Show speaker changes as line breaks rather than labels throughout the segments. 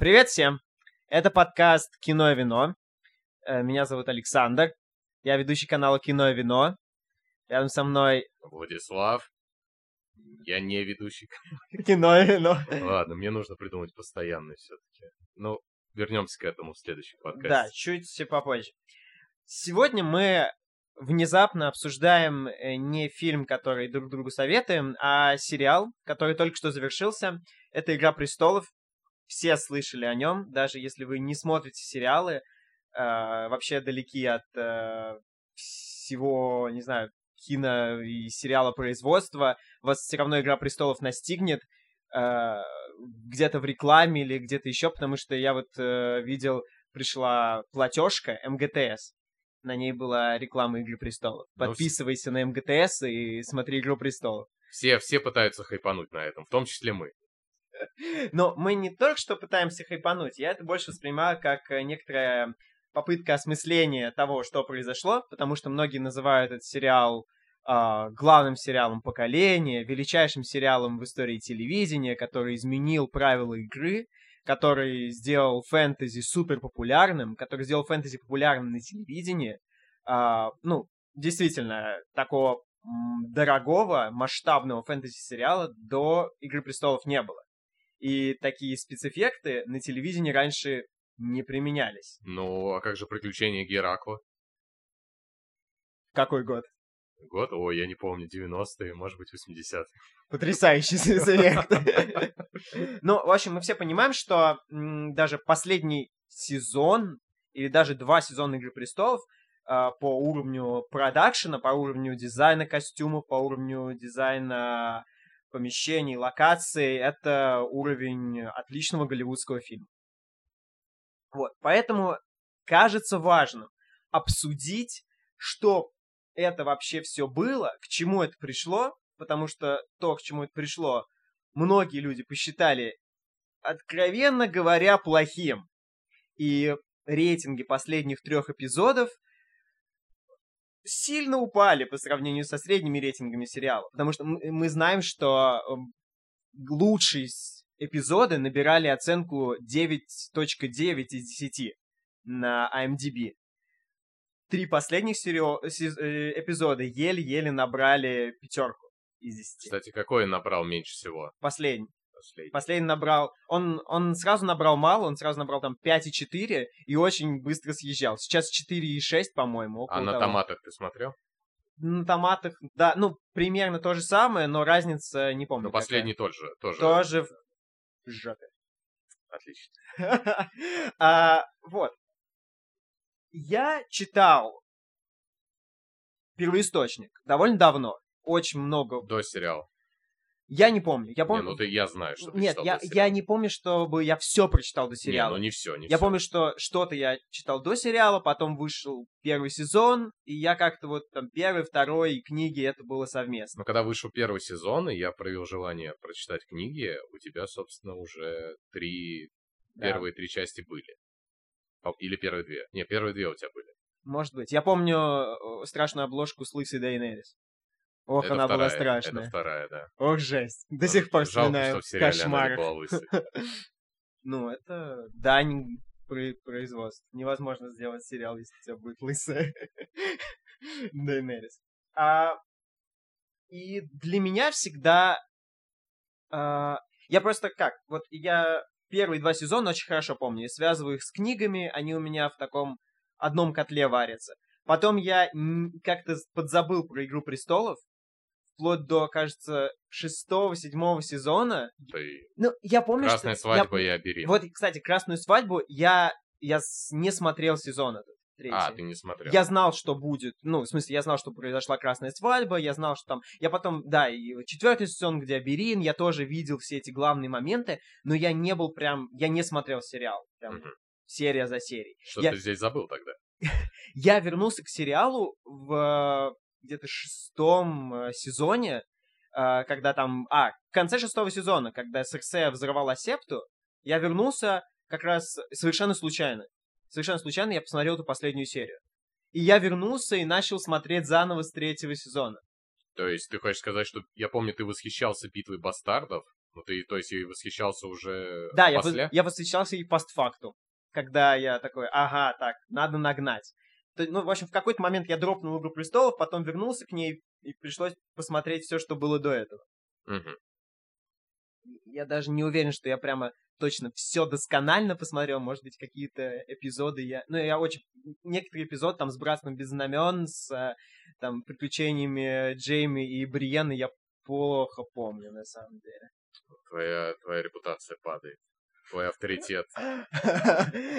Привет всем! Это подкаст «Кино и вино». Э, Меня зовут Александр. Я ведущий канала «Кино и вино». Рядом со мной
Владислав. Я не ведущий.
«Кино и вино».
Ладно, мне нужно придумать постоянный все-таки. Ну, вернемся к этому в следующем подкасте.
Да, чуть попозже. Сегодня мы внезапно обсуждаем э, не фильм, который друг другу советуем, а сериал, который только что завершился. Это «Игра престолов». Все слышали о нем, даже если вы не смотрите сериалы, э, вообще далеки от э, всего, не знаю, кино и сериала производства, вас все равно «Игра престолов» настигнет э, где-то в рекламе или где-то еще, потому что я вот э, видел, пришла платежка МГТС, на ней была реклама «Игры престолов».
Ну,
Подписывайся на МГТС и смотри «Игру престолов».
Все, все пытаются хайпануть на этом, в том числе мы.
Но мы не только что пытаемся хайпануть, я это больше воспринимаю как э, некоторая попытка осмысления того, что произошло, потому что многие называют этот сериал а, главным сериалом поколения, величайшим сериалом в истории телевидения, который изменил правила игры, который сделал фэнтези супер популярным, который сделал фэнтези популярным на телевидении. А, ну, действительно, такого дорогого, масштабного фэнтези-сериала до «Игры престолов» не было. И такие спецэффекты на телевидении раньше не применялись.
Ну, а как же приключения Геракла?
Какой год?
Год? Ой, я не помню, 90-е, может быть, 80-е.
Потрясающий спецэффект. Ну, в общем, мы все понимаем, что даже последний сезон или даже два сезона «Игры престолов» а, по уровню продакшена, по уровню дизайна костюмов, по уровню дизайна помещений, локаций, это уровень отличного голливудского фильма. Вот, поэтому кажется важным обсудить, что это вообще все было, к чему это пришло, потому что то, к чему это пришло, многие люди посчитали, откровенно говоря, плохим. И рейтинги последних трех эпизодов сильно упали по сравнению со средними рейтингами сериала. Потому что мы знаем, что эм, лучшие эпизоды набирали оценку 9.9 из 10 на IMDb. Три последних серио- э, эпизода еле-еле набрали пятерку из 10.
Кстати, какой набрал меньше всего?
Последний.
Последний.
Последний набрал... Он, он сразу набрал мало, он сразу набрал там 5,4 и очень быстро съезжал. Сейчас 4,6, по-моему.
А на
того.
томатах ты смотрел?
На томатах, да, ну, примерно то же самое, но разница не помню.
Ну, последний тот же, тоже.
Тоже в жопе.
Отлично.
А, Вот. Я читал первоисточник довольно давно. Очень много.
До сериала.
Я не помню. Я
Не,
помню.
ну ты, я знаю, что ты
Нет, я,
до
я
сериала.
не помню, чтобы я все прочитал до сериала.
Не, ну не все, не
Я
всё.
помню, что что-то я читал до сериала, потом вышел первый сезон, и я как-то вот там первый, второй книги это было совместно.
Но когда вышел первый сезон, и я проявил желание прочитать книги, у тебя, собственно, уже три...
Да.
Первые три части были. Или первые две. Не, первые две у тебя были.
Может быть. Я помню э, страшную обложку с лысой Дейнерис. Ох,
Это
она была
вторая,
страшная.
Это вторая, да.
Ох, жесть. До
Ну,
сих пор вспоминаю кошмар.
была.
Ну, это дань при- производств. Невозможно сделать сериал, если у тебя будет лысая Дейнерис. А, и для меня всегда... а, я просто как? Вот я первые два сезона очень хорошо помню. Я связываю их с книгами, они у меня в таком одном котле варятся. Потом я как-то подзабыл про «Игру престолов», вплоть до, кажется, шестого-седьмого сезона.
Ты-
Ну, я помню,
Красная
что... я-
свадьба и Аберин.
вот, кстати, «Красную свадьбу» я, я не смотрел сезон этот, третий.
А, ты не смотрел.
Я знал, что будет, ну, в смысле, я знал, что произошла красная свадьба, я знал, что там... Я потом, да, и четвертый сезон, где Аберин, я тоже видел все эти главные моменты, но я не был прям... Я не смотрел сериал, прям
Мгм.
серия за серией.
Что
я-
ты здесь забыл тогда?
Я вернулся к сериалу в где-то шестом э, сезоне, э, когда там... А, в конце шестого сезона, когда Серсея взорвала септу, я вернулся как раз совершенно случайно. Совершенно случайно я посмотрел эту последнюю серию. И я вернулся и начал смотреть заново с третьего сезона.
То есть ты хочешь сказать, что я помню, ты восхищался битвой бастардов, Ну ты, то есть, и восхищался уже
Да, я,
после?
вос- я восхищался и постфакту, когда я такой, ага, так, надо нагнать. Ну, в общем, в какой-то момент я дропнул «Игру престолов», потом вернулся к ней, и пришлось посмотреть все, что было до этого.
Мгм.
Я даже не уверен, что я прямо точно все досконально посмотрел. Может быть, какие-то эпизоды я... Ну, я очень... Некоторые эпизоды там с «Братством без знамен», с э, там приключениями Джейми и Бриены я плохо помню, на самом деле.
Твоя, твоя репутация падает. Твой авторитет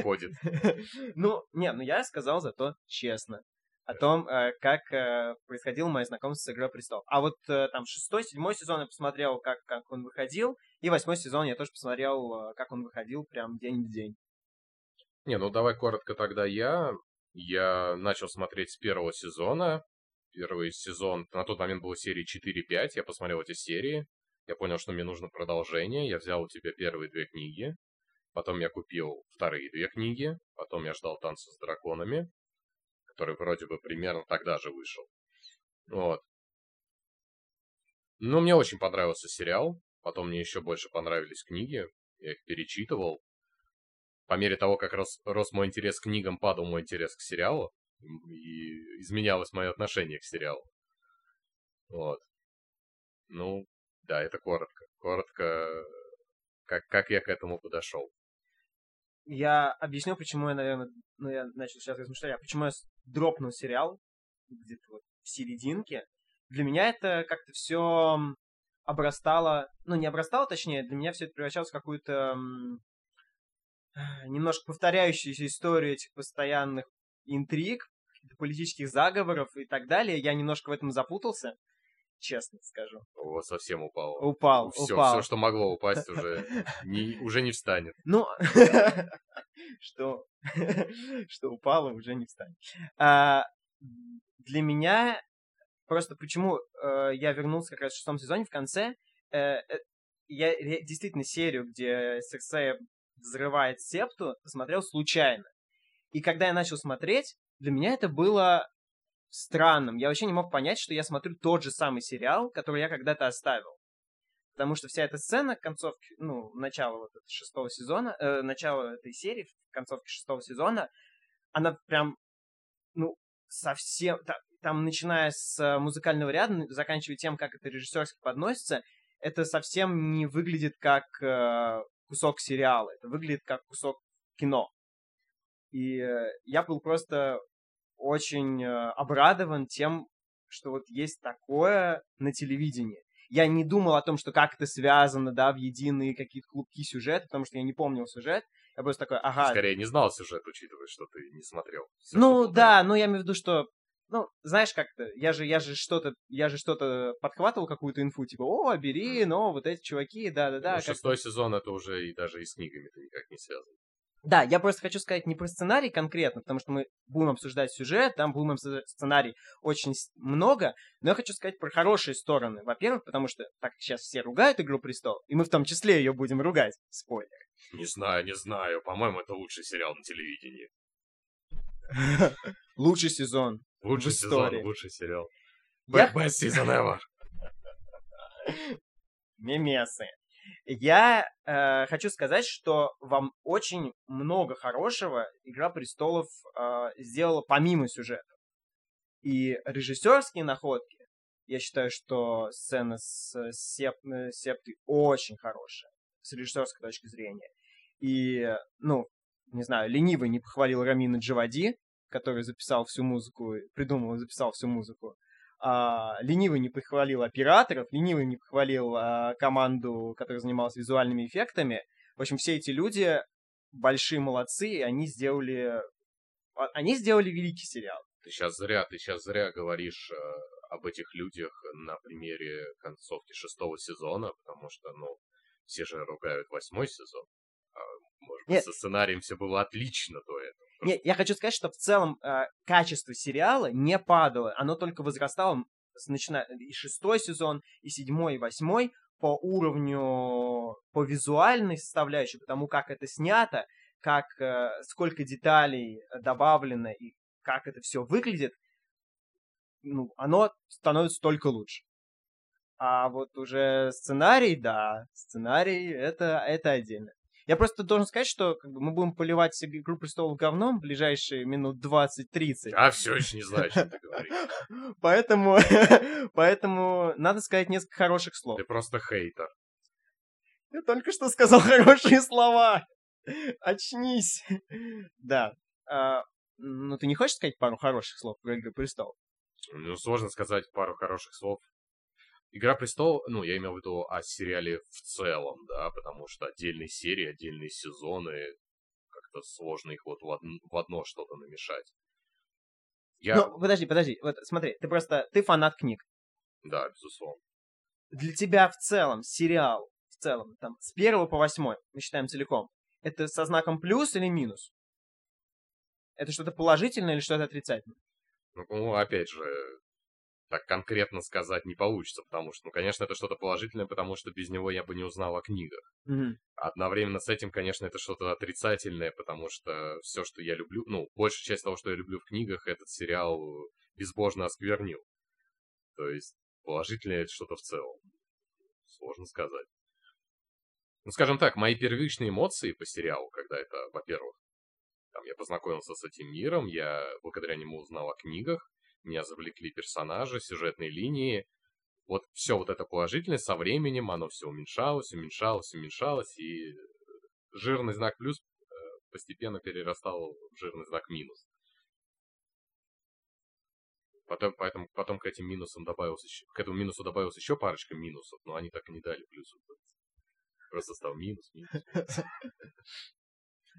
ходит.
Ну, не, ну я сказал зато честно о том, э, как э, происходило мое знакомство с «Игрой престолов». А вот э, там шестой, седьмой сезон я посмотрел, как, как он выходил, и восьмой сезон я тоже посмотрел, как он выходил прям день в день.
Не, ну давай коротко тогда я. Я начал смотреть с первого сезона. Первый сезон, на тот момент было серии 4-5, я посмотрел эти серии. Я понял, что мне нужно продолжение. Я взял у тебя первые две книги. Потом я купил вторые две книги. Потом я ждал «Танца с драконами», который вроде бы примерно тогда же вышел. Вот. Ну, мне очень понравился сериал. Потом мне еще больше понравились книги. Я их перечитывал по мере того, как рос, рос мой интерес к книгам, падал мой интерес к сериалу, и изменялось мое отношение к сериалу. Вот. Ну, да, это коротко. Коротко, как, как я к этому подошел.
Я объясню, почему я, наверное, ну, я начал сейчас размышлять, а почему я дропнул сериал где-то вот в серединке. Для меня это как-то все обрастало, ну, не обрастало, точнее, для меня все это превращалось в какую-то немножко повторяющуюся историю этих постоянных интриг, политических заговоров и так далее. Я немножко в этом запутался, честно скажу.
Вот совсем упало.
Упал,
все,
упал.
все, что могло упасть, уже не, уже не встанет.
Ну, что, что упало, уже не встанет. А, для меня просто почему э, я вернулся как раз в шестом сезоне в конце, э, э, я действительно серию, где Серсея взрывает септу, посмотрел случайно. И когда я начал смотреть, для меня это было странным. Я вообще не мог понять, что я смотрю тот же самый сериал, который я когда-то оставил. Потому что вся эта сцена концовки, ну, начала вот этого шестого сезона, э, начало этой серии, концовки шестого сезона, она прям, ну, совсем... та- Там, начиная с э, музыкального ряда, заканчивая тем, как это режиссерски подносится, это совсем не выглядит как э, кусок сериала. Это выглядит как кусок кино. И э, я был просто очень э, обрадован тем, что вот есть такое на телевидении. Я не думал о том, что как это связано, да, в единые какие-то клубки сюжета, потому что я не помнил сюжет. Я просто такой, ага.
Скорее, не знал сюжет, учитывая, что ты не смотрел. всё,
ну да, ну я имею в виду, что ну, знаешь, как-то, я же, я же что-то, я же что-то подхватывал, какую-то инфу, типа, о, бери, но вот эти чуваки, да-да-да.
Ну, шестой сезон это уже и даже и с книгами-то никак не связано.
Да, я просто хочу сказать не про сценарий конкретно, потому что мы будем обсуждать сюжет, там будем обсуждать сценарий очень много, но я хочу сказать про хорошие стороны. Во-первых, потому что так как сейчас все ругают «Игру престолов», и мы в том числе ее будем ругать. Спойлер.
Не знаю, не знаю. По-моему, это лучший сериал на телевидении.
Лучший сезон.
Лучший сезон, лучший сериал. Best season ever.
Мемесы. Я э, хочу сказать, что вам очень много хорошего «Игра престолов» э, сделала помимо сюжета. И режиссерские находки, я считаю, что сцена с э, Сеп- э, Септой очень хорошая с режиссерской точки зрения. И, ну, не знаю, ленивый не похвалил Рамина Джавади, который записал всю музыку, придумал и записал всю музыку. А, ленивый не похвалил операторов, ленивый не похвалил а, команду, которая занималась визуальными эффектами. В общем, все эти люди большие молодцы, и они сделали... а, Они сделали великий сериал.
Ты сейчас зря, ты сейчас зря говоришь э, об этих людях на примере концовки шестого сезона, потому что, ну, все же ругают восьмой сезон. А, может быть,
Нет.
со сценарием все было отлично до этого.
Нет, я хочу сказать, что в целом э, качество сериала не падало, оно только возрастало, с- начиная и шестой сезон, и седьмой, и восьмой по уровню, по визуальной составляющей, потому как это снято, как э, сколько деталей добавлено и как это все выглядит, ну, оно становится только лучше. А вот уже сценарий, да, сценарий это, это отдельно. Я просто должен сказать, что как бы, мы будем поливать «Игру престолов» говном в ближайшие минут 20-30.
А все еще не знаю, что ты говоришь.
Поэтому, поэтому надо сказать несколько хороших слов.
Ты просто хейтер.
Я только что сказал хорошие слова. Очнись. Да. А, ну, ты не хочешь сказать пару хороших слов про «Игру престолов»?
Ну, сложно сказать пару хороших слов. Игра престолов, ну, я имел в виду о сериале в целом, да, потому что отдельные серии, отдельные сезоны, как-то сложно их вот в, од... в одно что-то намешать.
Я... Ну, подожди, подожди, вот смотри, ты просто, ты фанат книг.
Да, безусловно.
Для тебя в целом сериал, в целом, там, с первого по восьмой, мы считаем целиком, это со знаком плюс или минус? Это что-то положительное или что-то отрицательное?
Ну, опять же, так конкретно сказать не получится, потому что, ну, конечно, это что-то положительное, потому что без него я бы не узнал о книгах.
Mm-hmm.
Одновременно с этим, конечно, это что-то отрицательное, потому что все, что я люблю, ну, большая часть того, что я люблю в книгах, этот сериал безбожно осквернил. То есть положительное это что-то в целом. Сложно сказать. Ну, скажем так, мои первичные эмоции по сериалу, когда это, во-первых, там я познакомился с этим миром, я благодаря нему узнал о книгах, меня завлекли персонажи, сюжетные линии. Вот все вот это положительное со временем, оно все уменьшалось, уменьшалось, уменьшалось, и жирный знак плюс э, постепенно перерастал в жирный знак минус. Потом, поэтому, потом к этим минусам добавился еще, к этому минусу добавилось еще парочка минусов, но они так и не дали плюсов. Просто стал минус, минус.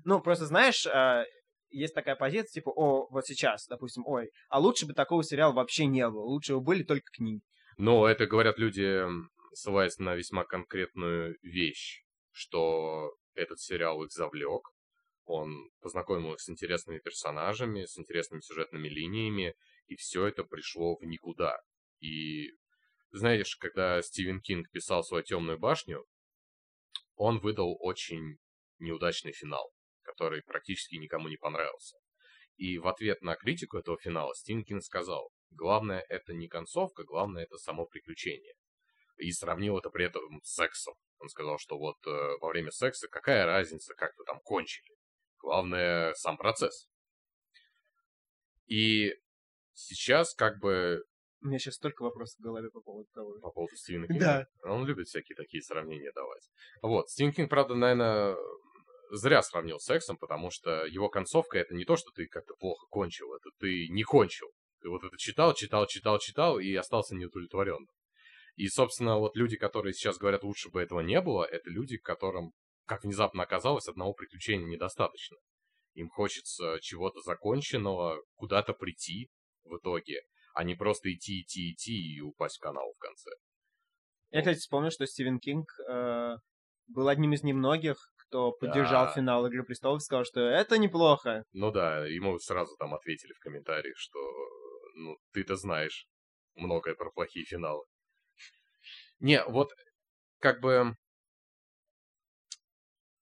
Ну, просто знаешь, а, есть такая позиция, типа, о, вот сейчас, допустим, ой, а лучше бы такого сериала вообще не было, лучше бы были только книги.
Но это говорят люди, ссылаясь на весьма конкретную вещь, что этот сериал их завлек, он познакомил их с интересными персонажами, с интересными сюжетными линиями, и все это пришло в никуда. И знаешь, когда Стивен Кинг писал свою темную башню, он выдал очень неудачный финал который практически никому не понравился. И в ответ на критику этого финала Стинкин сказал, главное это не концовка, главное это само приключение. И сравнил это при этом с сексом. Он сказал, что вот э, во время секса какая разница, как вы там кончили. Главное сам процесс. И сейчас как бы...
У меня сейчас столько вопросов в голове по поводу того.
По поводу Стивена Кинга?
Да.
Он любит всякие такие сравнения давать. Вот. Стивен Кинг, правда, наверное, зря сравнил с сексом, потому что его концовка это не то, что ты как-то плохо кончил, это ты не кончил. Ты вот это читал, читал, читал, читал и остался неудовлетворенным. И, собственно, вот люди, которые сейчас говорят, лучше бы этого не было, это люди, которым, как внезапно оказалось, одного приключения недостаточно. Им хочется чего-то законченного, куда-то прийти в итоге, а не просто идти, идти, идти и упасть в канал в конце.
Я, кстати, вспомнил, что Стивен Кинг э, был одним из немногих, кто поддержал да. финал Игры Престолов, сказал, что это неплохо.
Ну да, ему сразу там ответили в комментариях, что ну, ты-то знаешь многое про плохие финалы. Не, вот как бы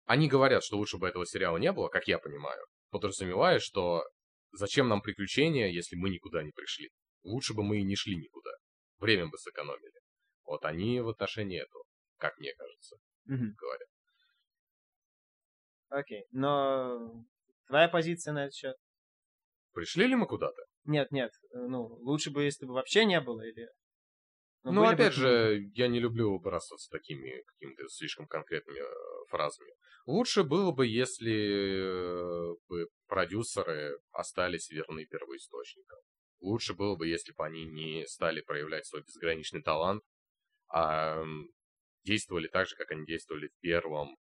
они говорят, что лучше бы этого сериала не было, как я понимаю, подразумевая, что зачем нам приключения, если мы никуда не пришли? Лучше бы мы и не шли никуда. Время бы сэкономили. Вот они в отношении этого, как мне кажется,
угу.
говорят.
Окей, но твоя позиция на этот счет?
Пришли ли мы куда-то?
Нет, нет, ну, лучше бы, если бы вообще не было, или...
Ну, ну опять бы... же, я не люблю бросаться такими какими-то слишком конкретными э, фразами. Лучше было бы, если э, бы продюсеры остались верны первоисточникам. Лучше было бы, если бы они не стали проявлять свой безграничный талант, а действовали так же, как они действовали в первом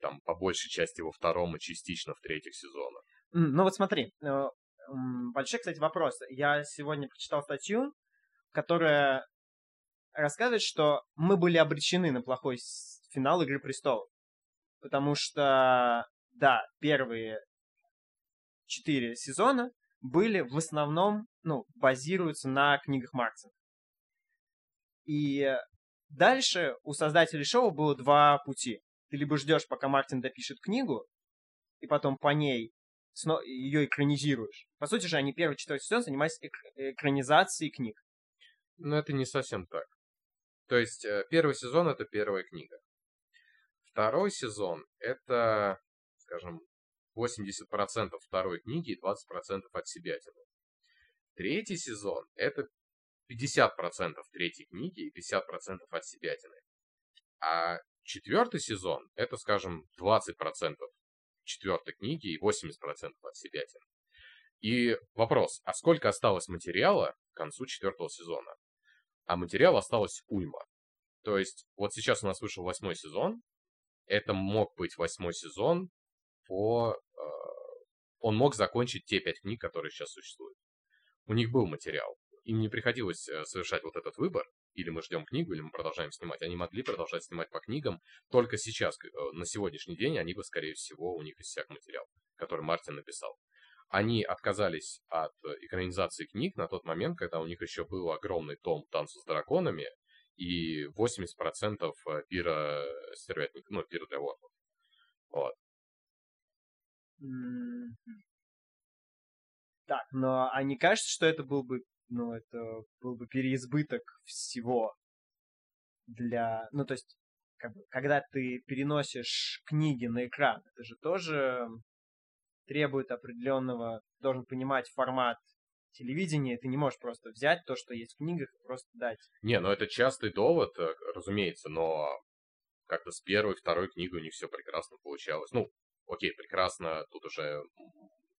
там по большей части во втором и частично в третьих сезонах.
Ну вот смотри, э, большой, кстати, вопрос. Я сегодня прочитал статью, которая рассказывает, что мы были обречены на плохой финал Игры Престолов. Потому что, да, первые четыре сезона были в основном, ну, базируются на книгах Мартина. И дальше у создателей шоу было два пути. Ты либо ждешь, пока Мартин допишет книгу, и потом по ней ее экранизируешь. По сути же, они первый четвертый сезон занимались эк- экранизацией книг.
Но это не совсем так. То есть э, первый сезон это первая книга. Второй сезон это, скажем, 80% второй книги и 20% от себя. Третий сезон это 50% третьей книги и 50% от себятины. А четвертый сезон это, скажем, 20% четвертой книги и 80% от себятины. И вопрос, а сколько осталось материала к концу четвертого сезона? А материала осталось уйма. То есть, вот сейчас у нас вышел восьмой сезон. Это мог быть восьмой сезон по... Э, он мог закончить те пять книг, которые сейчас существуют. У них был материал. Им не приходилось э, совершать вот этот выбор. Или мы ждем книгу, или мы продолжаем снимать. Они могли продолжать снимать по книгам. Только сейчас, э, на сегодняшний день, они бы, скорее всего, у них иссяк материал, который Мартин написал они отказались от экранизации книг на тот момент, когда у них еще был огромный том «Танцы с драконами» и 80% э, пира стервятников, ну, пира для ворфов. Вот.
Так, но а не кажется, что это был бы, ну, это был бы переизбыток всего для, ну, то есть, как бы, когда ты переносишь книги на экран, это же тоже требует определенного, должен понимать формат телевидения, ты не можешь просто взять то, что есть в книгах, и просто дать.
Не, ну это частый довод, э, разумеется, но как-то с первой, второй книгой у них все прекрасно получалось. Ну, окей, прекрасно, тут уже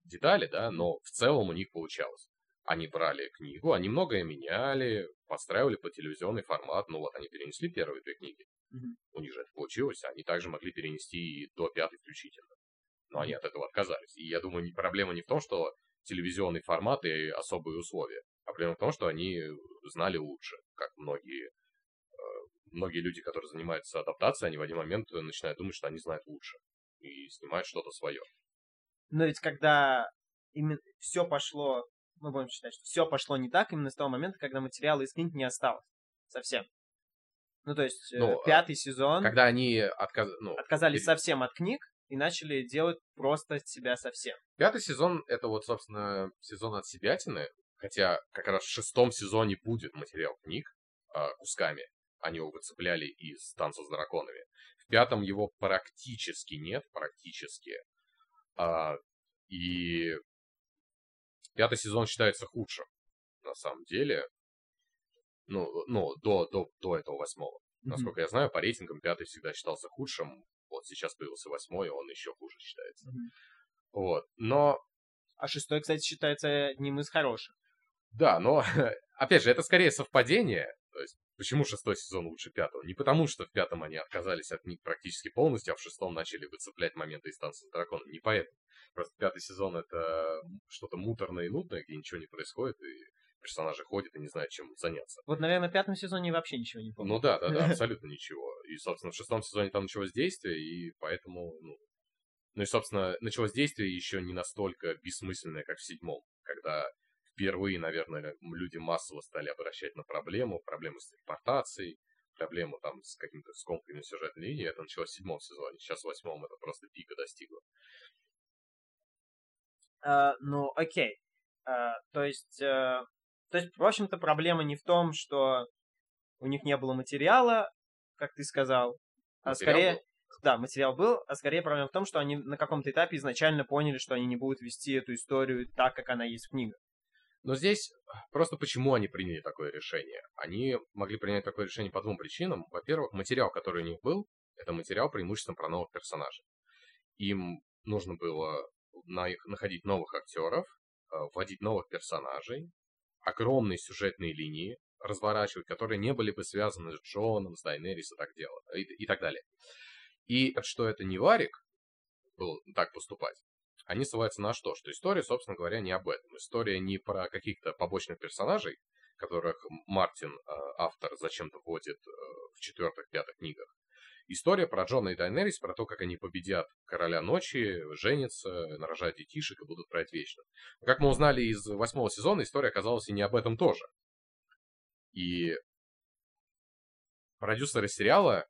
детали, да, но в целом у них получалось. Они брали книгу, они многое меняли, подстраивали по телевизионный формат. Ну вот они перенесли первые две книги. Mm-hmm. У них же это получилось. Они также могли перенести и до пятой включительно но они от этого отказались. И я думаю, проблема не в том, что телевизионный формат и особые условия, а проблема в том, что они знали лучше, как многие э, многие люди, которые занимаются адаптацией, они в один момент начинают думать, что они знают лучше и снимают что-то свое.
Но ведь когда именно все пошло, мы будем считать, что все пошло не так именно с того момента, когда материала из книг не осталось совсем. Ну, то есть, э, ну, пятый сезон...
Когда они отказ... ну,
отказались перед... совсем от книг, и начали делать просто себя совсем.
Пятый сезон — это вот, собственно, сезон от себятины, хотя как раз в шестом сезоне будет материал книг э, кусками. Они его выцепляли из «Танца с драконами». В пятом его практически нет, практически. А, и пятый сезон считается худшим, на самом деле. Ну, ну до, до, до этого восьмого. Mm-hmm. Насколько я знаю, по рейтингам пятый всегда считался худшим. Вот сейчас появился восьмой, он еще хуже считается. Mm-hmm. Вот. Но...
А шестой, кстати, считается одним из хороших.
Да, но, опять же, это скорее совпадение. То есть, почему шестой сезон лучше пятого? Не потому, что в пятом они отказались от них практически полностью, а в шестом начали выцеплять моменты из танца с драконом. Не поэтому. Просто пятый сезон это что-то муторное и нудное, где ничего не происходит, и персонажи ходят и не знают, чем заняться.
Вот, наверное, в пятом сезоне вообще ничего не помню.
Ну да, да, да, абсолютно ничего. И, собственно, в шестом сезоне там началось действие, и поэтому, ну... Ну и, собственно, началось действие еще не настолько бессмысленное, как в седьмом, когда впервые, наверное, люди массово стали обращать на проблему, проблему с телепортацией, проблему там с какими-то скомками сюжетной линии. Это началось в седьмом сезоне. Сейчас в восьмом это просто пика достигло.
Uh, ну, окей. Uh, то есть, uh, то есть, в общем-то, проблема не в том, что у них не было материала, как ты сказал, а скорее... Был? Да, материал был, а скорее проблема в том, что они на каком-то этапе изначально поняли, что они не будут вести эту историю так, как она есть в книгах.
Но здесь просто почему они приняли такое решение? Они могли принять такое решение по двум причинам. Во-первых, материал, который у них был, это материал преимущественно про новых персонажей. Им нужно было находить новых актеров, э, вводить новых персонажей, огромные сюжетные линии разворачивать, которые не были бы связаны с Джоном, с Дайнерис и так, дело, и, и так далее. И что это не Варик был так поступать, они ссылаются на что? Что история, собственно говоря, не об этом. История не про каких-то побочных персонажей, которых Мартин, э, автор, зачем-то вводит э, в четвертых-пятых книгах. История про Джона и Дайнерис, про то, как они победят Короля Ночи, женятся, нарожают детишек и будут править вечно. Как мы узнали из восьмого сезона, история оказалась и не об этом тоже. И продюсеры сериала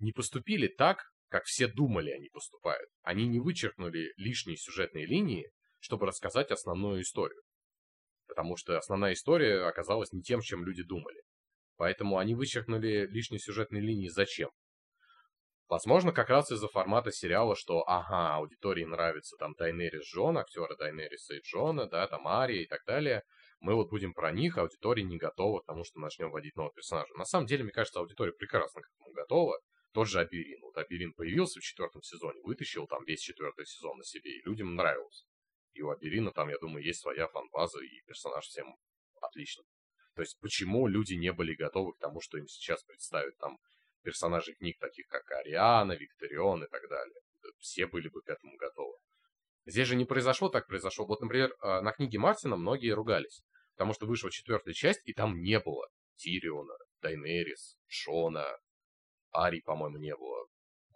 не поступили так, как все думали они поступают. Они не вычеркнули лишние сюжетные линии, чтобы рассказать основную историю. Потому что основная история оказалась не тем, чем люди думали. Поэтому они вычеркнули лишние сюжетные линии зачем? Возможно, как раз из-за формата сериала, что, ага, аудитории нравится там Дайнерис Джон, актера Дайнериса и Джона, да, там Ария и так далее. Мы вот будем про них, аудитория не готова к тому, что начнем вводить нового персонажа. На самом деле, мне кажется, аудитория прекрасно к этому готова. Тот же Аберин. Вот Аберин появился в четвертом сезоне, вытащил там весь четвертый сезон на себе, и людям нравилось. И у Аберина там, я думаю, есть своя фан-база, и персонаж всем отлично. То есть, почему люди не были готовы к тому, что им сейчас представят там персонажей книг, таких как Ариана, Викторион и так далее. Все были бы к этому готовы. Здесь же не произошло так произошло. Вот, например, а, на книге Мартина многие ругались, потому что вышла четвертая часть, и там не было Тириона, Дайнерис, Шона, Ари, по-моему, не было.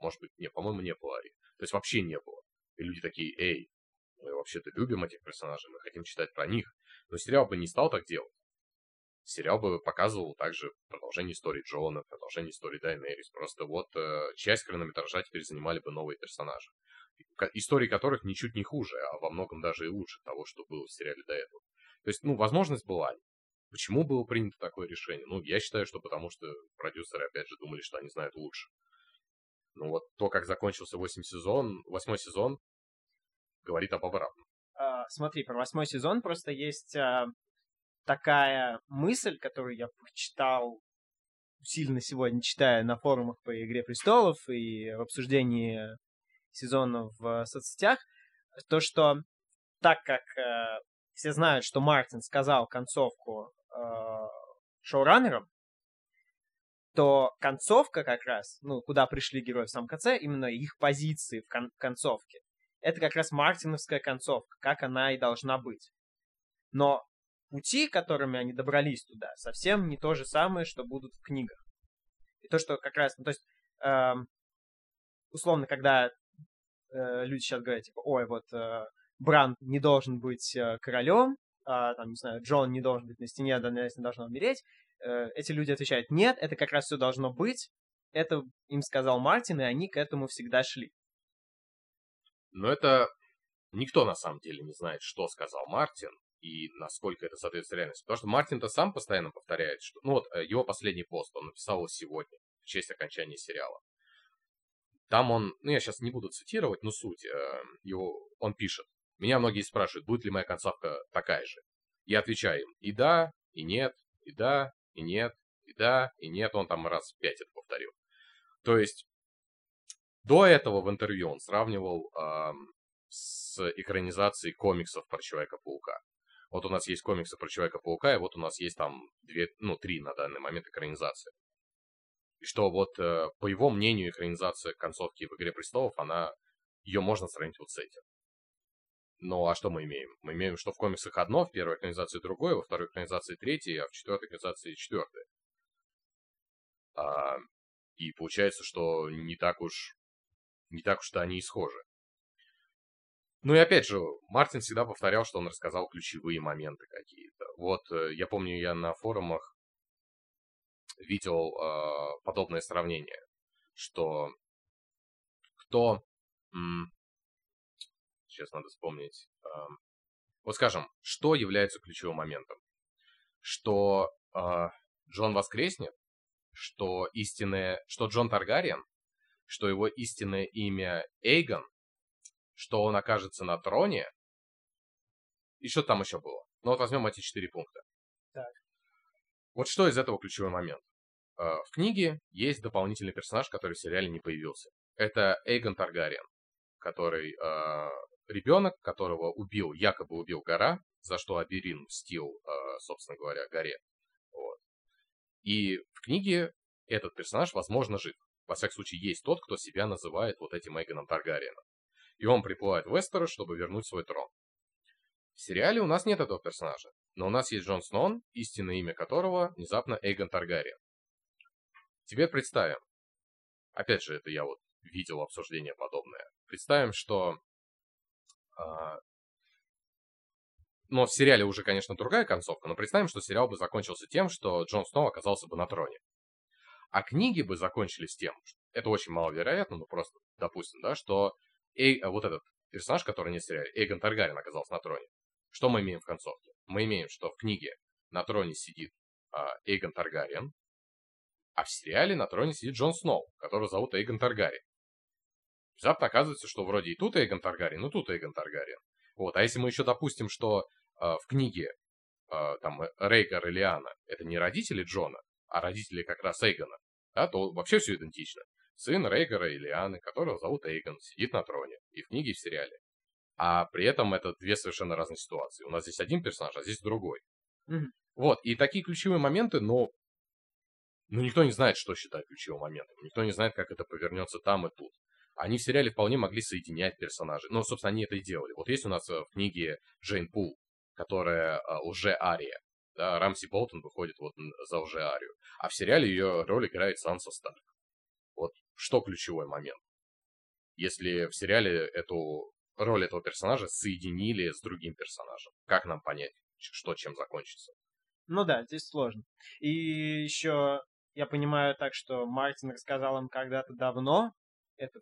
Может быть, не, по-моему, не было Ари. То есть вообще не было. И люди такие, эй, мы вообще-то любим этих персонажей, мы хотим читать про них. Но сериал бы не стал так делать сериал бы показывал также продолжение истории Джона, продолжение истории Дайнерис. Просто вот э, часть хронометража теперь занимали бы новые персонажи. Истории которых ничуть не хуже, а во многом даже и лучше того, что было в сериале до этого. То есть, ну, возможность была. Почему было принято такое решение? Ну, я считаю, что потому что продюсеры, опять же, думали, что они знают лучше. Ну, вот то, как закончился восьмой сезон, восьмой сезон, говорит об обратном.
А, смотри, про восьмой сезон просто есть а, такая мысль, которую я прочитал сильно сегодня, читая на форумах по «Игре престолов» и в обсуждении сезона в соцсетях, то, что так как э, все знают, что Мартин сказал концовку э, шоураннерам, то концовка как раз, ну, куда пришли герои в самом конце, именно их позиции в кон- концовке, это как раз мартиновская концовка, как она и должна быть. Но пути, которыми они добрались туда, совсем не то же самое, что будут в книгах. И то, что как раз, ну, то есть, э, условно, когда э, люди сейчас говорят, типа, ой, вот э, Бранд не должен быть э, королем, а, там, не знаю, Джон не должен быть на стене, Даниэль не должна умереть, э, эти люди отвечают, нет, это как раз все должно быть, это им сказал Мартин, и они к этому всегда шли.
Но это никто на самом деле не знает, что сказал Мартин, и насколько это соответствует реальности. Потому что Мартин-то сам постоянно повторяет, что... Ну вот, э, его последний пост, он написал его сегодня, в честь окончания сериала. Там он, ну я сейчас не буду цитировать, но суть, э, его, он пишет. Меня многие спрашивают, будет ли моя концовка такая же. Я отвечаю им, и да, и нет, и да, и нет, и да, и нет. Он там раз пять это повторил. То есть, до этого в интервью он сравнивал э, с экранизацией комиксов про Человека-паука. Вот у нас есть комиксы про Человека-паука, и вот у нас есть там две, ну, три на данный момент экранизации. И что вот, э, по его мнению, экранизация концовки в «Игре престолов», она, ее можно сравнить вот с этим. Ну, а что мы имеем? Мы имеем, что в комиксах одно, в первой экранизации другое, во второй экранизации третье, а в четвертой экранизации четвертое. А, и получается, что не так уж не так уж-то они и схожи. Ну и опять же, Мартин всегда повторял, что он рассказал ключевые моменты какие-то. Вот э, я помню, я на форумах видел э, подобное сравнение, что кто... М- сейчас надо вспомнить. Э, вот скажем, что является ключевым моментом? Что э, Джон воскреснет, что истинное, что Джон Таргариен, что его истинное имя Эйгон, что он окажется на троне. И что там еще было? Ну вот возьмем эти четыре пункта.
Так.
Вот что из этого ключевой момент? Э, в книге есть дополнительный персонаж, который в сериале не появился. Это Эйгон Таргариен, который э, ребенок, которого убил, якобы убил гора, за что Аберин мстил, э, собственно говоря, горе. Вот. И в книге этот персонаж, возможно, жив. Во всяком случае, есть тот, кто себя называет вот этим Эйгоном Таргариеном и он приплывает в Вестерос, чтобы вернуть свой трон. В сериале у нас нет этого персонажа, но у нас есть Джон Сноун, истинное имя которого внезапно Эйгон Таргариен. Теперь представим, опять же, это я вот видел обсуждение подобное, представим, что... Э, но в сериале уже, конечно, другая концовка, но представим, что сериал бы закончился тем, что Джон Сноу оказался бы на троне. А книги бы закончились тем, это очень маловероятно, но просто допустим, да, что Эй, а вот этот персонаж, который не сериале, Эйгон Таргарин оказался на троне. Что мы имеем в концовке? Мы имеем, что в книге на троне сидит а, Эйгон Таргариен, А в сериале на троне сидит Джон Сноу, которого зовут Эйгон Таргари. Внезапно оказывается, что вроде и тут Эйгон Таргариен, но тут Эйгон Таргариен. Вот. А если мы еще допустим, что э, в книге э, там Рейгар и Лиана это не родители Джона, а родители как раз Эйгона, да, то вообще все идентично. Сын Рейгара и Лианы, которого зовут Эйгон, сидит на троне. И в книге, и в сериале. А при этом это две совершенно разные ситуации. У нас здесь один персонаж, а здесь другой.
Мгм.
Вот, и такие ключевые моменты, но ну, никто не знает, что считать ключевым моментом. Никто не знает, как это повернется там и тут. Они в сериале вполне могли соединять персонажей. Ну, собственно, они это и делали. Вот есть у нас э, в книге Джейн Пул, которая э, уже Ария. Да, Рамси Болтон выходит вот за уже Арию. А в сериале ее роль играет Санса Старк. Что ключевой момент. Если в сериале эту роль этого персонажа соединили с другим персонажем, как нам понять, что чем закончится?
Ну да, здесь сложно. И еще я понимаю так, что Мартин рассказал им когда-то давно, это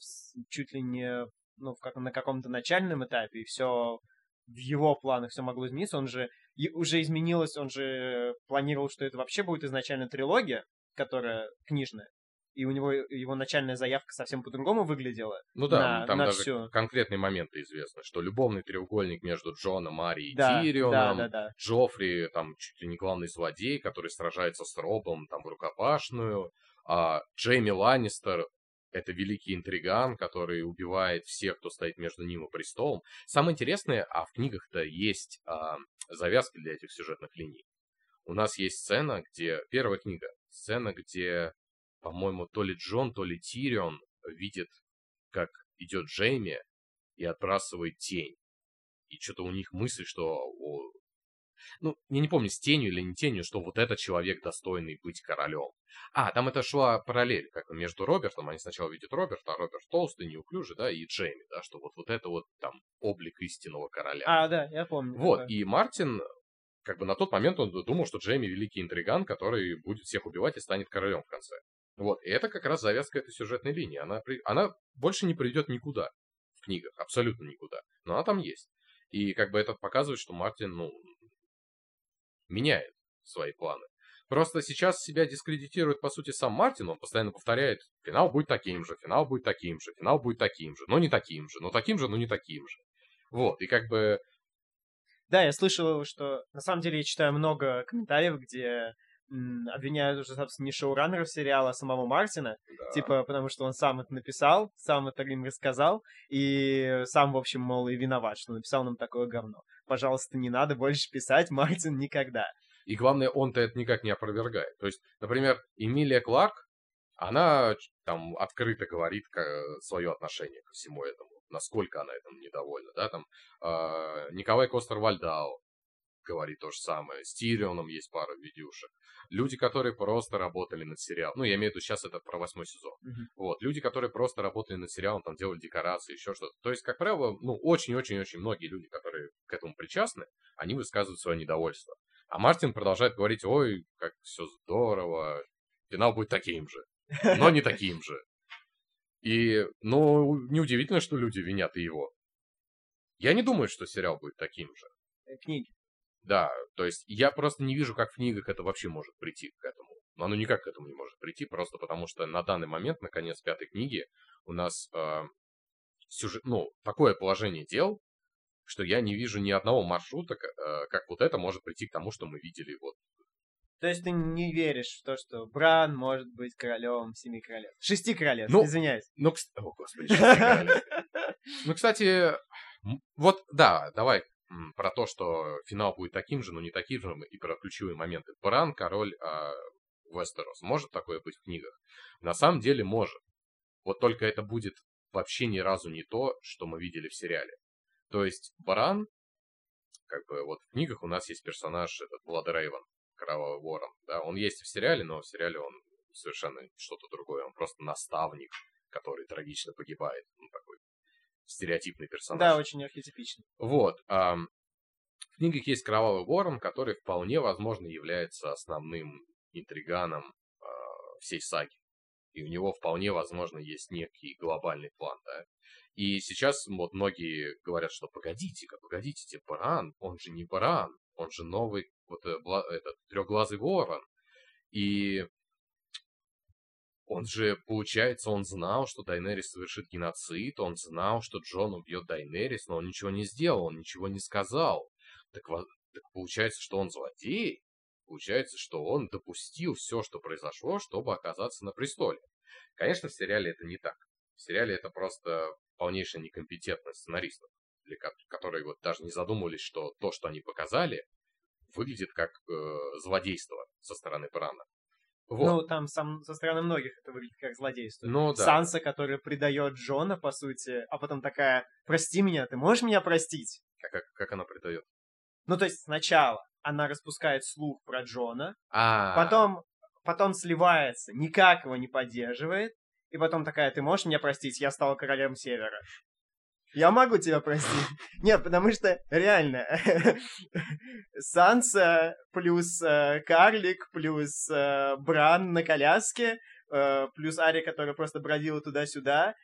чуть ли не ну, как, на каком-то начальном этапе, и все в его планах все могло измениться. Он же и уже изменилось, он же планировал, что это вообще будет изначально трилогия, которая книжная. И у него его начальная заявка совсем по-другому выглядела.
Ну да,
на,
там
на
даже
всё.
конкретные моменты известны, что любовный треугольник между Джоном, Арией и
Да, да,
Тирионом,
да, да.
Джоффри, там, чуть ли не главный злодей, который сражается с Робом, там, в рукопашную, а Джейми Ланнистер — это великий интриган, который убивает всех, кто стоит между ним и престолом. Самое интересное, а в книгах-то есть а, завязки для этих сюжетных линий. У нас есть сцена, где... Первая книга. Сцена, где, по-моему, то ли Джон, то ли Тирион видит, как идет Джейми и отбрасывает тень. И что-то у них мысль, что... ну, я не помню, с тенью или не тенью, что вот этот человек достойный быть королем. А, там это шла параллель, как между Робертом, они сначала видят Роберта, а Роберт толстый, неуклюжий, да, и Джейми, да, что вот, вот это вот там облик истинного короля.
А, да, я помню.
Вот,
такое.
и Мартин, как бы на тот момент он думал, что Джейми великий интриган, который будет всех убивать и станет королем в конце. Вот, и это как раз завязка этой сюжетной линии. Она, при- она больше не приведет никуда в книгах, абсолютно никуда. Но она там есть. И как бы это показывает, что Мартин, ну, меняет свои планы. Просто сейчас себя дискредитирует, по сути, сам Мартин. Он постоянно повторяет, финал будет таким же, финал будет таким же, финал будет таким же, но не таким же, но таким же, но не таким же. Вот, и как бы
Да, я слышал, что на самом деле я читаю много комментариев, где обвиняют уже, собственно, не шоураннеров сериала, а самого Мартина.
да.
Типа, потому что он сам это написал, сам это им рассказал, и сам, в общем, мол, и виноват, что написал нам такое говно. Пожалуйста, не надо больше писать, Мартин никогда.
И главное, он-то это никак не опровергает. То есть, например, Эмилия Кларк, она там открыто говорит свое отношение ко всему этому, насколько она этому недовольна, да, там а, Николай Костер Вальдау говорит то же самое, с Тирионом есть пара видюшек. Люди, которые просто работали над сериалом, ну, я имею в виду, сейчас это про восьмой сезон.
Мгм.
Вот, люди, которые просто работали над сериалом, там делали декорации, еще что-то. То есть, как правило, ну, очень-очень-очень многие люди, которые к этому причастны, они высказывают свое недовольство. А Мартин продолжает говорить, ой, как все здорово, финал будет таким же, но не таким же. И, ну, неудивительно, что люди винят и его. Я не думаю, что сериал будет таким же.
Э, Книги.
Да, то есть я просто не вижу, как в книгах это вообще может прийти к этому. Но оно никак к этому не может прийти, просто потому что на данный момент, на конец пятой книги, у нас э, сюжет, ну, такое положение дел, что я не вижу ни одного маршрута, э, как вот это может прийти к тому, что мы видели вот.
То есть ты не веришь в то, что Бран может быть королем семи королев. Шести королев,
Ну,
извиняюсь.
Ну, о, господи, за королевство. Ну, кстати, вот, да, давай про то, что финал будет таким же, но не таким же, и про ключевые моменты. Бран, король а, Вестерос. Может такое быть в книгах? На самом деле может. Вот только это будет вообще ни разу не то, что мы видели в сериале. То есть Баран, как бы вот в книгах у нас есть персонаж, этот Влад Рейвен, Кровавый Ворон. Да, он есть в сериале, но в сериале он совершенно что-то другое. Он просто наставник, который трагично погибает. Ну, такой стереотипный персонаж.
Да, очень архетипично.
Вот. ам, в книгах есть Кровавый Ворон, который вполне возможно является основным интриганом а, всей саги. И у него вполне возможно есть некий глобальный план, да. И сейчас вот многие говорят, что погодите-ка, погодите, Баран, он же не Баран, он же новый вот э, этот трехглазый ворон. И Он же, получается, он знал, что Дайнерис совершит геноцид, он знал, что Джон убьет Дайнерис, но он ничего не сделал, он ничего не сказал. Так, так получается, что он злодей? Получается, что он допустил все, что произошло, чтобы оказаться на престоле. Конечно, в сериале это не так. В сериале это просто полнейшая некомпетентность сценаристов, для которые вот даже не задумывались, что то, что они показали, выглядит как э, злодейство со стороны Брана.
Вот. Ну, там сам, со стороны многих это выглядит как злодейство.
Ну, да.
Санса, которая предает Джона, по сути, а потом такая, прости меня, ты можешь меня простить?
Как, как, как она предает?
Ну, то есть сначала она распускает слух про Джона,
а
потом, потом сливается, никак его не поддерживает, и потом такая, ты можешь меня простить, я стала королем Севера. Я могу тебя простить. Нет, потому что реально Санса плюс э, Карлик плюс э, Бран на коляске э, плюс Ари, которая просто бродила туда-сюда,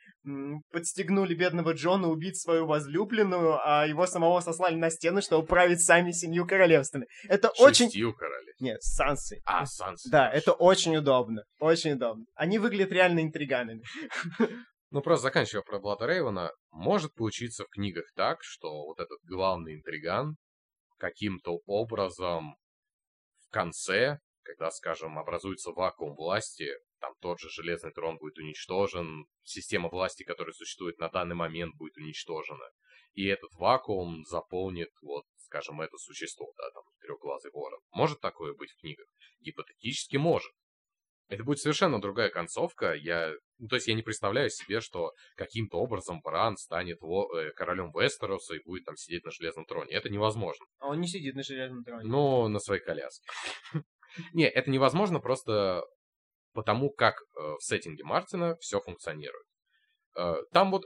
подстегнули бедного Джона убить свою возлюбленную, а его самого сослали на стену, чтобы править сами семью королевствами. Это
Шестью
очень...
королев.
Нет, Сансы.
А, Сансы.
Да, это очень удобно. Очень удобно. Они выглядят реально интриганами.
Ну, просто заканчивая про Блада Рейвена, может получиться в книгах так, что вот этот главный интриган каким-то образом в конце, когда, скажем, образуется вакуум власти, там тот же Железный Трон будет уничтожен, система власти, которая существует на данный момент, будет уничтожена. И этот вакуум заполнит, вот, скажем, это существо, да, там, трехглазый ворон. Может такое быть в книгах? Гипотетически может. Это будет совершенно другая концовка. Я, ну, то есть я не представляю себе, что каким-то образом Бран станет во, э, королем Вестероса и будет там сидеть на железном троне. Это невозможно.
А он не сидит на железном троне.
Ну, на своей коляске. Не, это невозможно просто потому, как э, в сеттинге Мартина все функционирует. Э, там вот,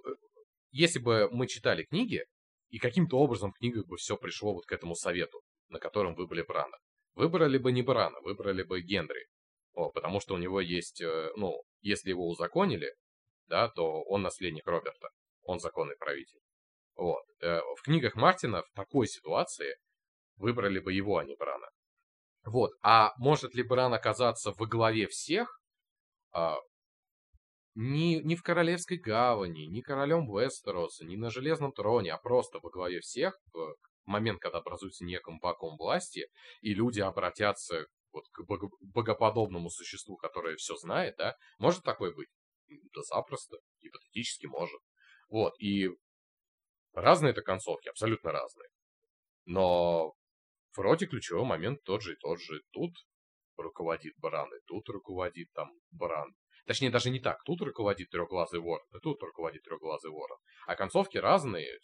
если бы мы читали книги, и каким-то образом в книгах бы все пришло вот к этому совету, на котором выбрали Брана. Выбрали бы не Брана, выбрали бы Генри. Потому что у него есть, э, ну, если его узаконили, да, то он наследник Роберта. Он законный правитель. Вот. Э, в книгах Мартина в такой ситуации выбрали бы его, а не Брана. Вот. А может ли Бран оказаться во главе всех? А, не, не в Королевской гавани, не королем Вестероса, не на Железном троне, а просто во главе всех в момент, когда образуется неком вакуум власти, и люди обратятся вот к богоподобному существу, которое все знает, да, может такое быть? Да запросто, гипотетически может. Вот, и разные это концовки, абсолютно разные. Но вроде ключевой момент тот же и тот же. Тут руководит баран, и тут руководит там баран. Точнее, даже не так. Тут руководит трехглазый ворон, и тут руководит трехглазый ворон. А концовки разные,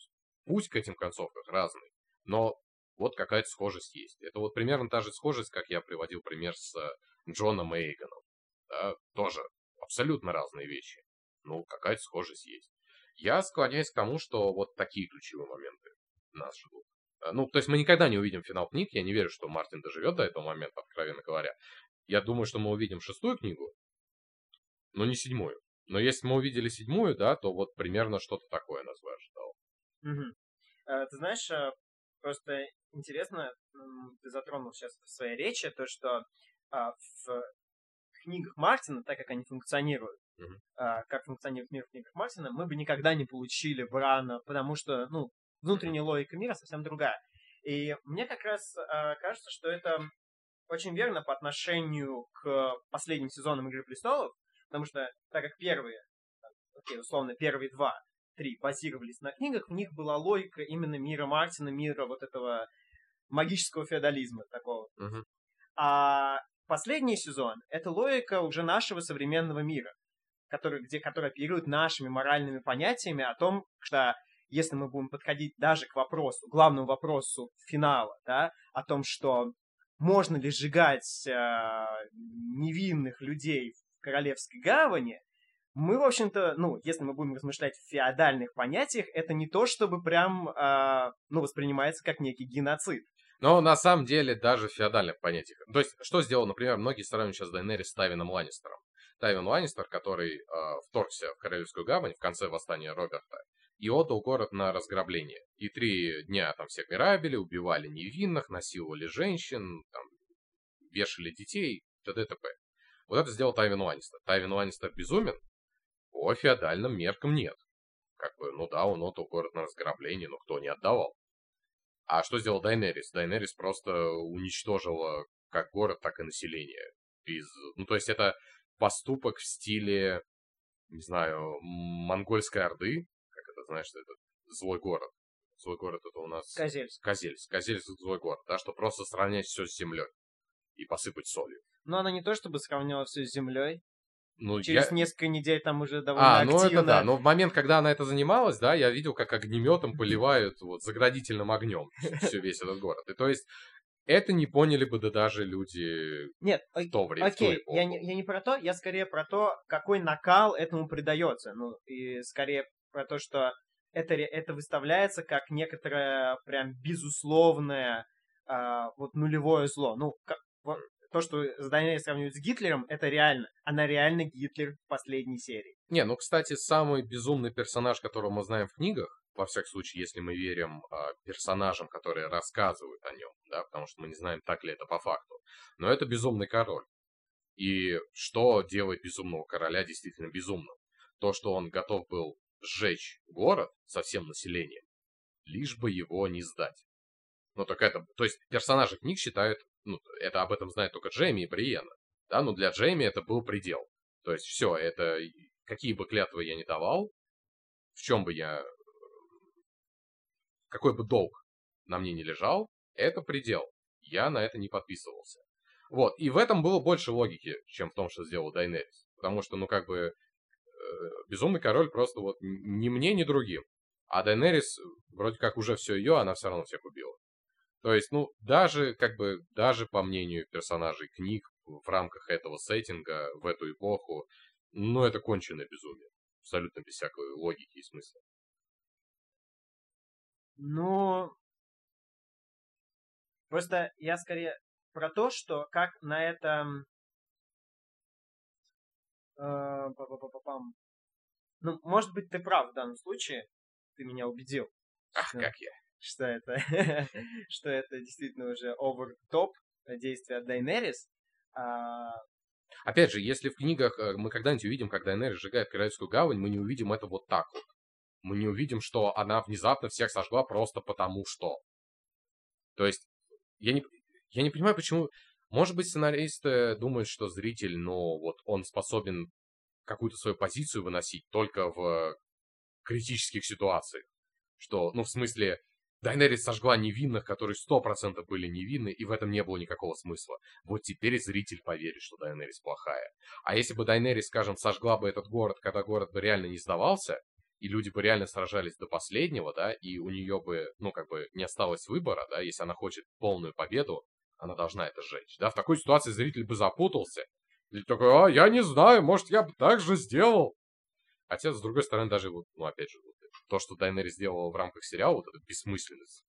пусть к этим концовкам разные, но вот какая-то схожесть есть. Это вот примерно та же схожесть, как я приводил пример с э, Джоном Эйгоном. Да, тоже абсолютно разные вещи. Ну, какая-то схожесть есть. Я склоняюсь к тому, что вот такие ключевые моменты нас ждут. Э, ну, то есть мы никогда не увидим финал книг. Я не верю, что Мартин доживет до этого момента, откровенно говоря. Я думаю, что мы увидим шестую книгу, но не седьмую. Но если мы увидели седьмую, да, то вот примерно что-то такое нас бы ожидало.
Угу. Ты знаешь, просто интересно, ты затронул сейчас в своей речи, то, что а, в книгах Мартина, так как они функционируют,
mm-hmm.
а, как функционирует мир в книгах Мартина, мы бы никогда не получили Брана, потому что, ну, внутренняя логика мира совсем другая. И мне как раз а, кажется, что это очень верно по отношению к последним сезонам Игры Престолов, потому что, так как первые, окей, условно, первые два 3 базировались на книгах, в них была логика именно мира Мартина, мира вот этого магического феодализма такого.
Uh-huh.
А последний сезон — это логика уже нашего современного мира, который, где, который оперирует нашими моральными понятиями о том, что если мы будем подходить даже к вопросу, главному вопросу финала, да, о том, что можно ли сжигать э, невинных людей в Королевской гавани, мы, в общем-то, ну, если мы будем размышлять в феодальных понятиях, это не то, чтобы прям, э, ну, воспринимается как некий геноцид.
Но на самом деле даже в феодальных понятиях. То есть, что сделал, например, многие сравнивают сейчас Дайнерис с Тайвином Ланнистером. Тайвин Ланнистер, который э, вторгся в Королевскую гавань в конце восстания Роберта и отдал город на разграбление. И три дня там всех грабили, убивали невинных, насиловали женщин, там, вешали детей, т.д. т.п. Вот это сделал Тайвин Ланнистер. Тайвин Ланнистер безумен? По феодальным меркам нет. Как бы, ну да, он отдал город на разграбление, но кто не отдавал. А что сделал Дайнерис? Дайнерис просто уничтожила как город, так и население. Без... Ну, то есть это поступок в стиле, не знаю, монгольской орды. Как это, знаешь, это злой город. Злой город это у нас...
Козельск.
Козельск. Козельск злой город, да, что просто сравнять все с землей и посыпать солью.
Но она не то чтобы сравняла все с землей.
Ну,
Через
я...
несколько недель там уже довольно
А, ну
активно.
это да. Но в момент, когда она это занималась, да, я видел, как огнеметом поливают вот заградительным огнем все весь этот город. И то есть это не поняли бы да даже люди
Нет,
в то время.
окей, я не, я не про то, я скорее про то, какой накал этому придается. Ну, и скорее про то, что это, это выставляется как некоторое прям безусловное а, вот нулевое зло. Ну, ка- вот то, что Дайнерис сравнивают с Гитлером, это реально. Она реально Гитлер в последней серии.
Не, ну, кстати, самый безумный персонаж, которого мы знаем в книгах, во всяком случае, если мы верим а, персонажам, которые рассказывают о нем, да, потому что мы не знаем, так ли это по факту. Но это безумный король. И что делает безумного короля действительно безумным? То, что он готов был сжечь город со всем населением, лишь бы его не сдать. Ну, так это, то есть персонажи книг считают, ну, это об этом знает только Джейми и Бриена, да, но для Джейми это был предел. То есть все, это, какие бы клятвы я ни давал, в чем бы я, какой бы долг на мне не лежал, это предел. Я на это не подписывался. Вот, и в этом было больше логики, чем в том, что сделал Дайнерис. Потому что, ну, как бы, э, Безумный Король просто вот ни мне, ни другим. А Дайнерис, вроде как уже все ее, она все равно всех убила. То есть, ну, даже, как бы, даже по мнению персонажей книг в рамках этого сеттинга, в эту эпоху, ну, это конченое безумие. Абсолютно без всякой логики и смысла.
Ну, просто я скорее про то, что как на этом... э. Ну, может быть, ты прав в данном случае. Ты меня убедил.
Ах, как я.
Что это, что это действительно уже over топ действия Дайнерис. А,
Опять же, если в книгах э, мы когда-нибудь увидим, как Дайнерис сжигает Королевскую гавань, мы не увидим это вот так вот. Мы не увидим, что она внезапно всех сожгла просто потому что. То есть, я не, я не понимаю, почему... Может быть, сценарист э, думает, что зритель, ну, вот он способен какую-то свою позицию выносить только в критических ситуациях. Что, ну, в смысле, Дайнерис сожгла невинных, которые сто процентов были невинны, и в этом не было никакого смысла. Вот теперь зритель поверит, что Дайнерис плохая. А если бы Дайнерис, скажем, сожгла бы этот город, когда город бы реально не сдавался, и люди бы реально сражались до последнего, да, и у нее бы, ну, как бы не осталось выбора, да, если она хочет полную победу, она должна это сжечь, да. В такой ситуации зритель бы запутался. И такой, а, я не знаю, может, я бы так же сделал. Хотя, с другой стороны, даже вот, ну, опять же, вот, то, что Дайнерис сделала в рамках сериала, вот эта бессмысленность,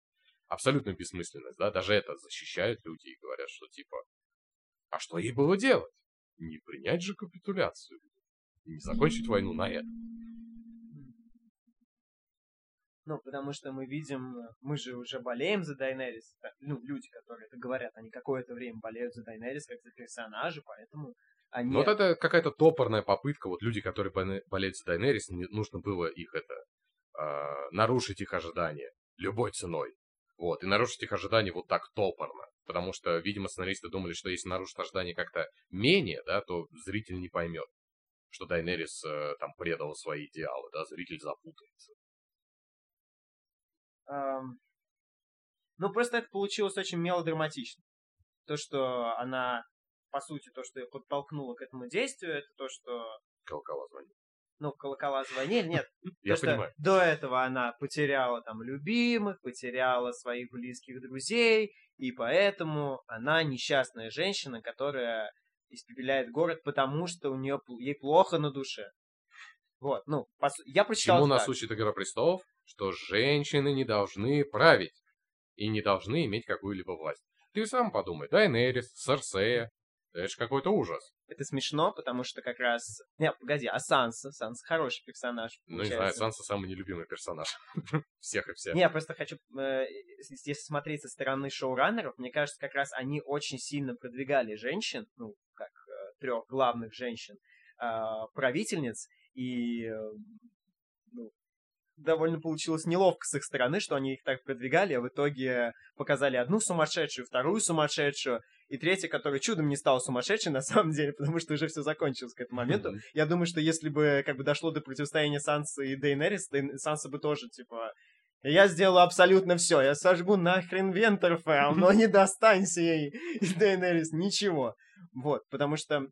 абсолютная бессмысленность, да, даже это защищают люди и говорят, что типа, а что ей было делать? Не принять же капитуляцию, не закончить войну на этом.
ну, потому что мы видим, мы же уже болеем за Дайнерис. Ну, люди, которые это говорят, они какое-то время болеют за Дайнерис как за персонажа, поэтому они...
Вот это какая-то топорная попытка, вот люди, которые болеют за Дайнерис, не- нужно было их это, а, нарушить их ожидания любой ценой. Вот, и нарушить их ожидания вот так топорно. Потому что, видимо, сценаристы думали, что если нарушить ожидания как-то менее, да, то зритель не поймет, что Дайнерис э, там предала свои идеалы, да, зритель запутается.
Ам, Ну, просто это получилось очень мелодраматично. То, что она, по сути, то, что ее подтолкнуло к этому действию, это то, что,
Колокола звонит.
ну, колокола звонили. Нет,
Я
то, что
понимаю.
до этого она потеряла там любимых, потеряла своих близких друзей, и поэтому она несчастная женщина, которая испепеляет город, потому что у нее ей плохо на душе. Вот, ну, я прочитал
Чему нас учит Игра Престолов? Что женщины не должны править и не должны иметь какую-либо власть. Ты сам подумай, Дайнерис, Серсея, это же какой-то ужас.
Это смешно, потому что как раз... Не, погоди, а Санса? Санса хороший персонаж.
Ну, не знаю,
получается.
Санса самый нелюбимый персонаж. Всех и вся.
Не, я просто хочу, э, если смотреть со стороны шоураннеров, мне кажется, как раз они очень сильно продвигали женщин, ну, как э, трех главных женщин а, правительниц, и э, довольно получилось неловко с их стороны, что они их так продвигали, а в итоге показали одну сумасшедшую, вторую сумасшедшую, и третья, которая чудом не стала сумасшедшей на самом деле, потому что уже все закончилось к этому моменту. Mm-hmm. Я думаю, что если бы как бы дошло до противостояния Сансы и Дейнерис, Дейн... Санса бы тоже, типа, я сделаю абсолютно все. Я сожгу нахрен Вентерфелл, но не достанься ей из Дейнерис ничего. Вот, потому что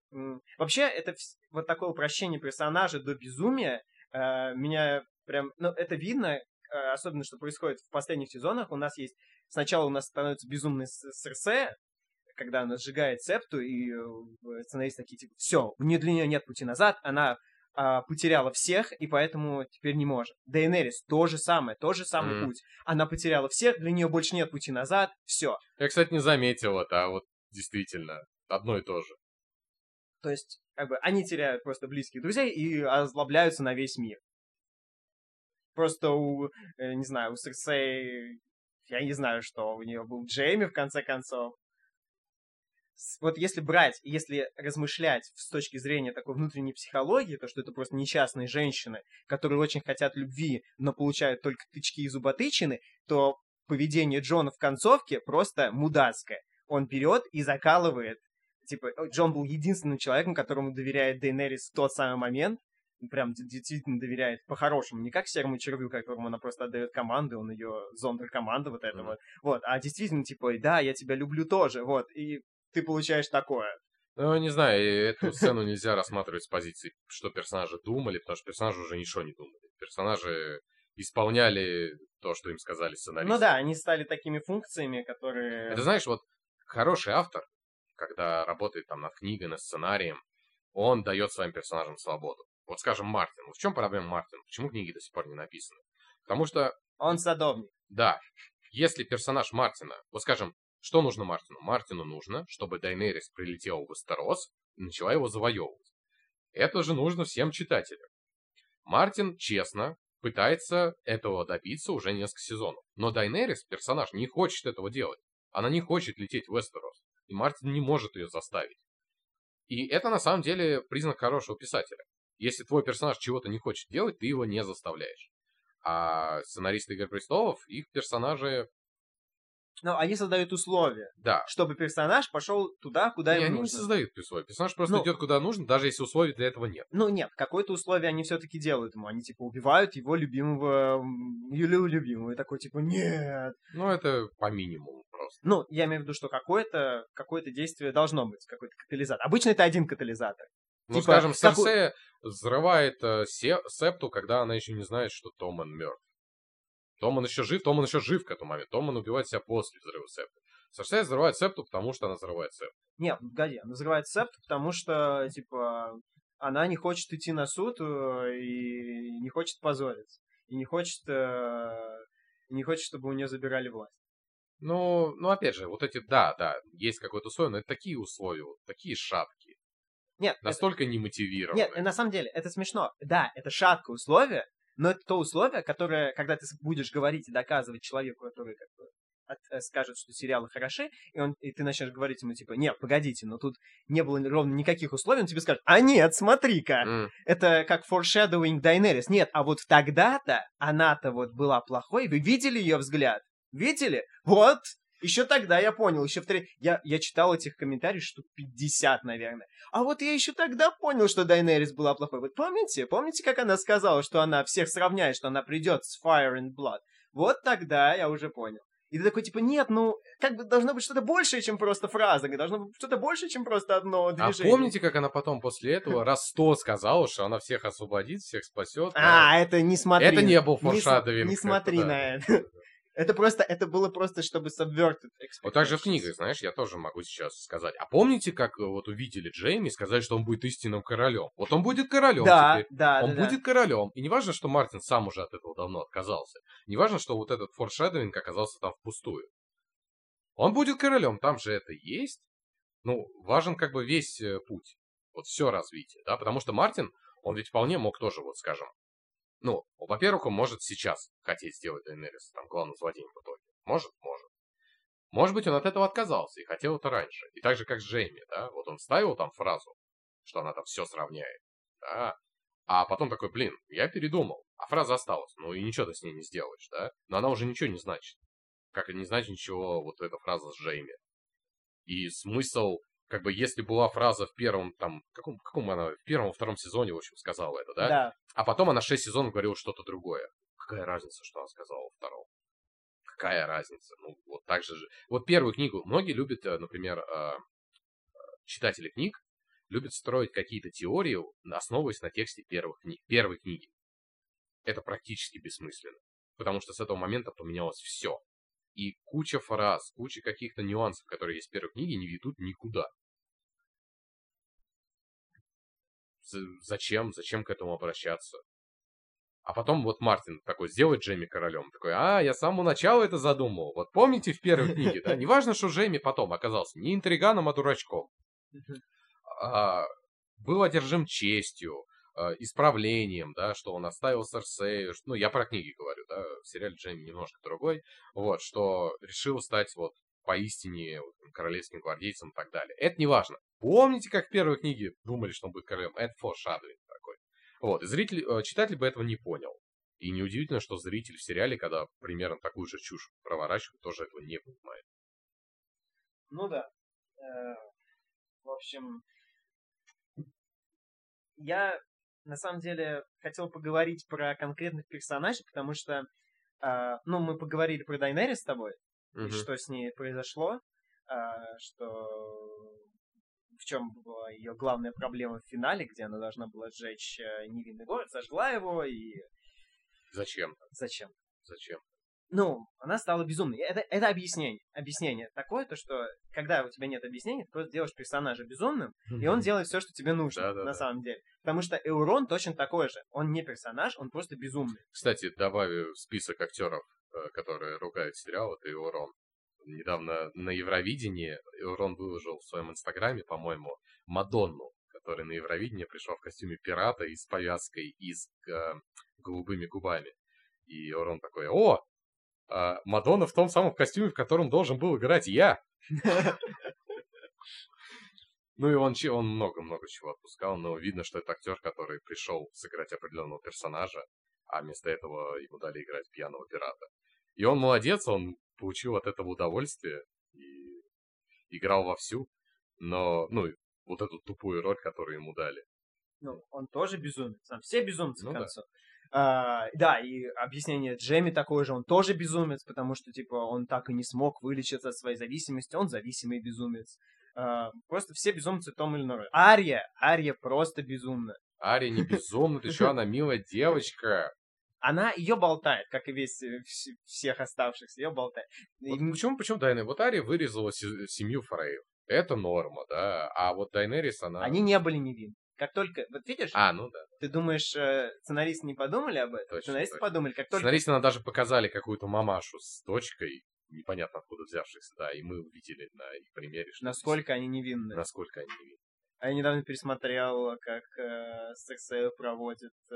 вообще это вот такое упрощение персонажа до безумия э, меня прям, ну, это видно, э, особенно что происходит в последних сезонах. У нас есть сначала у нас становится безумный Серсе, когда она сжигает септу, и э, сценаристы такие, типа, все, для нее нет пути назад, она а, потеряла всех, и поэтому теперь не может. Дейенерис то же самое, тот же самый mm. путь. Она потеряла всех, для нее больше нет пути назад, все.
Я, кстати, не заметил это, а вот действительно, одно и то же.
То есть, как бы, они теряют просто близких друзей и озлобляются на весь мир. Просто у, э, не знаю, у Серсей, я не знаю, что у нее был Джейми, в конце концов вот если брать, если размышлять с точки зрения такой внутренней психологии, то что это просто несчастные женщины, которые очень хотят любви, но получают только тычки и зуботычины, то поведение Джона в концовке просто мудацкое. Он берет и закалывает. Типа, Джон был единственным человеком, которому доверяет Дейнерис в тот самый момент, прям действительно доверяет по-хорошему, не как серому червю, которому она просто отдает команды, он ее зондер команда вот этого, mm. вот, а действительно, типа, да, я тебя люблю тоже, вот, и ты получаешь такое.
Ну, не знаю, эту сцену нельзя рассматривать с позиции, что персонажи думали, потому что персонажи уже ничего не думали. Персонажи исполняли то, что им сказали сценаристы.
Ну да, они стали такими функциями, которые...
Это знаешь, вот хороший автор, когда работает там над книгой, над сценарием, он дает своим персонажам свободу. Вот скажем, Мартин. Вот в чем проблема Мартина? Почему книги до сих пор не написаны? Потому что...
Он садовник.
Да. Если персонаж Мартина, вот скажем, что нужно Мартину? Мартину нужно, чтобы Дайнерис прилетела в Эстерос и начала его завоевывать. Это же нужно всем читателям. Мартин честно пытается этого добиться уже несколько сезонов. Но Дайнерис, персонаж, не хочет этого делать. Она не хочет лететь в Эстерос. И Мартин не может ее заставить. И это на самом деле признак хорошего писателя. Если твой персонаж чего-то не хочет делать, ты его не заставляешь. А сценаристы Игры Престолов, их персонажи
ну, они создают условия.
Да.
Чтобы персонаж пошел туда, куда
не,
ему
они
нужно.
не создают условия. Персонаж просто ну, идет куда нужно, даже если условий для этого нет.
Ну, нет, какое-то условие они все-таки делают ему. Они, типа, убивают его любимого, Юлию любимого. И такой, типа, нет.
Ну, это по минимуму просто.
Ну, я имею в виду, что какое-то какое действие должно быть, какой-то катализатор. Обычно это один катализатор.
Ну, типа, скажем, Серсея какой... взрывает э, Септу, когда она еще не знает, что Томан мертв. Томан еще жив, Томан еще жив к этому моменту. Томан убивает себя после взрыва септа. Серсея взрывает септу, потому что она взрывает септу.
Нет, погоди, она взрывает септу, потому что, типа, она не хочет идти на суд э, и не хочет позориться. И не хочет, э, не хочет, чтобы у нее забирали власть.
Ну, ну, опять же, вот эти, да, да, есть какое-то условие, но это такие условия, вот, такие шаткие.
Нет.
Настолько это... немотивированные.
Нет, на самом деле, это смешно. Да, это шаткое условие, но это то условие, которое, когда ты будешь говорить и доказывать человеку, который как бы от, э, скажет, что сериалы хороши, и, он, и ты начнешь говорить ему, типа, нет, погодите, но тут не было ровно никаких условий, он тебе скажет, а нет, смотри-ка, mm. это как foreshadowing Daenerys. Нет, а вот тогда-то она-то вот была плохой, вы видели ее взгляд? Видели? Вот, еще тогда я понял, еще в три... Я, я читал этих комментариев штук 50, наверное. А вот я еще тогда понял, что Дайнерис была плохой. Вот помните? Помните, как она сказала, что она всех сравняет, что она придет с Fire and Blood? Вот тогда я уже понял. И ты такой, типа, нет, ну, как бы должно быть что-то большее, чем просто фраза, должно быть что-то большее, чем просто одно а движение.
А помните, как она потом после этого раз сто сказала, что она всех освободит, всех спасет?
А, это не смотри.
Это не был форшадовинг.
Не, не смотри на это. Это просто, это было просто, чтобы subverted
Вот так же в книгах, знаешь, я тоже могу сейчас сказать. А помните, как э, вот увидели Джейми и сказали, что он будет истинным королем? Вот он будет королем
да,
теперь.
Да,
Он
да,
будет
да.
королем. И не важно, что Мартин сам уже от этого давно отказался. Не важно, что вот этот форшедовинг оказался там впустую. Он будет королем, там же это есть. Ну, важен как бы весь э, путь. Вот все развитие, да, потому что Мартин, он ведь вполне мог тоже, вот скажем, ну, во-первых, он может сейчас хотеть сделать Дейнерис там главным злодеем в итоге. Может, может. Может быть, он от этого отказался и хотел это раньше. И так же, как с Джейми, да, вот он ставил там фразу, что она там все сравняет. Да? А потом такой, блин, я передумал, а фраза осталась. Ну и ничего ты с ней не сделаешь, да? Но она уже ничего не значит. Как и не значит ничего вот эта фраза с Джейми. И смысл, как бы, если была фраза в первом, там, каком, каком она, в первом, втором сезоне, в общем, сказала это, да?
Да.
А потом она шесть сезонов говорила что-то другое. Какая разница, что она сказала во втором? Какая разница? Ну, вот так же. Вот первую книгу. Многие любят, э, например, э, читатели книг, любят строить какие-то теории, основываясь на тексте первых книг, первой книги. Это практически бессмысленно. Потому что с этого момента поменялось все. И куча фраз, куча каких-то нюансов, которые есть в первой книге, не ведут никуда. Зачем? Зачем к этому обращаться? А потом вот Мартин такой сделает Джейми королем. Такой, а, я с самого начала это задумал. Вот помните в первой книге, да? Неважно, что Джейми потом оказался не интриганом, а дурачком. А, был одержим честью, а, исправлением, да, что он оставил Серсею. Ну, я про книги говорю, да, в сериале Джейми немножко другой. Вот, что решил стать вот поистине королевским гвардейцем и так далее. Это не важно. Помните, как в первой книге думали, что он будет королем? Это форшадовинг. Вот, и зритель, э, читатель бы этого не понял. И неудивительно, что зритель в сериале, когда примерно такую же чушь проворачивает, тоже этого не понимает.
Ну да. Э, в общем, я на самом деле хотел поговорить про конкретных персонажей, потому что, э, ну, мы поговорили про Дайнери с тобой, угу. и что с ней произошло, что в чем была ее главная проблема в финале, где она должна была сжечь э, невинный город, сожгла его и...
Зачем?
Зачем?
Зачем?
Ну, она стала безумной. Это, это объяснение. Объяснение такое, то что когда у тебя нет объяснения, ты просто делаешь персонажа безумным, и он делает все, что тебе нужно, да, да, на да. самом деле. Потому что Эурон точно такой же. Он не персонаж, он просто безумный.
Кстати, добавлю список актеров, э, которые ругают сериал, это Эурон недавно на Евровидении Рон выложил в своем инстаграме, по-моему, Мадонну, которая на Евровидении пришла в костюме пирата и с повязкой и с э, голубыми губами. И Рон такой, о, э, Мадонна в том самом костюме, в котором должен был играть я. Ну и он, он много-много чего отпускал, но видно, что это актер, который пришел сыграть определенного персонажа, а вместо этого ему дали играть пьяного пирата. И он молодец, он получил от этого удовольствие и играл вовсю, но, ну, вот эту тупую роль, которую ему дали.
Ну, он тоже безумец, там все безумцы ну, в конце. Да. А, да, и объяснение Джемми такое же, он тоже безумец, потому что, типа, он так и не смог вылечиться от своей зависимости, он зависимый безумец. А, просто все безумцы Том или иной. Ария, Ария просто безумна.
Ария не безумна, ты что, она милая девочка
она ее болтает, как и весь э, всех оставшихся, ее болтает.
Вот и... Почему, почему Дайна? Вот Ария вырезала семью Фрейв. Это норма, да. А вот Дайнерис, она...
Они не были невинны. Как только, вот видишь?
А, ну да.
Ты думаешь, э, сценаристы не подумали об этом? Точно, сценаристы точно. подумали, как только...
Сценаристы нам даже показали какую-то мамашу с дочкой, непонятно откуда взявшихся, да, и мы увидели на их примере,
что... Насколько они невинны.
Насколько они невинны.
А я недавно пересмотрел, как э, Серсея проводит э,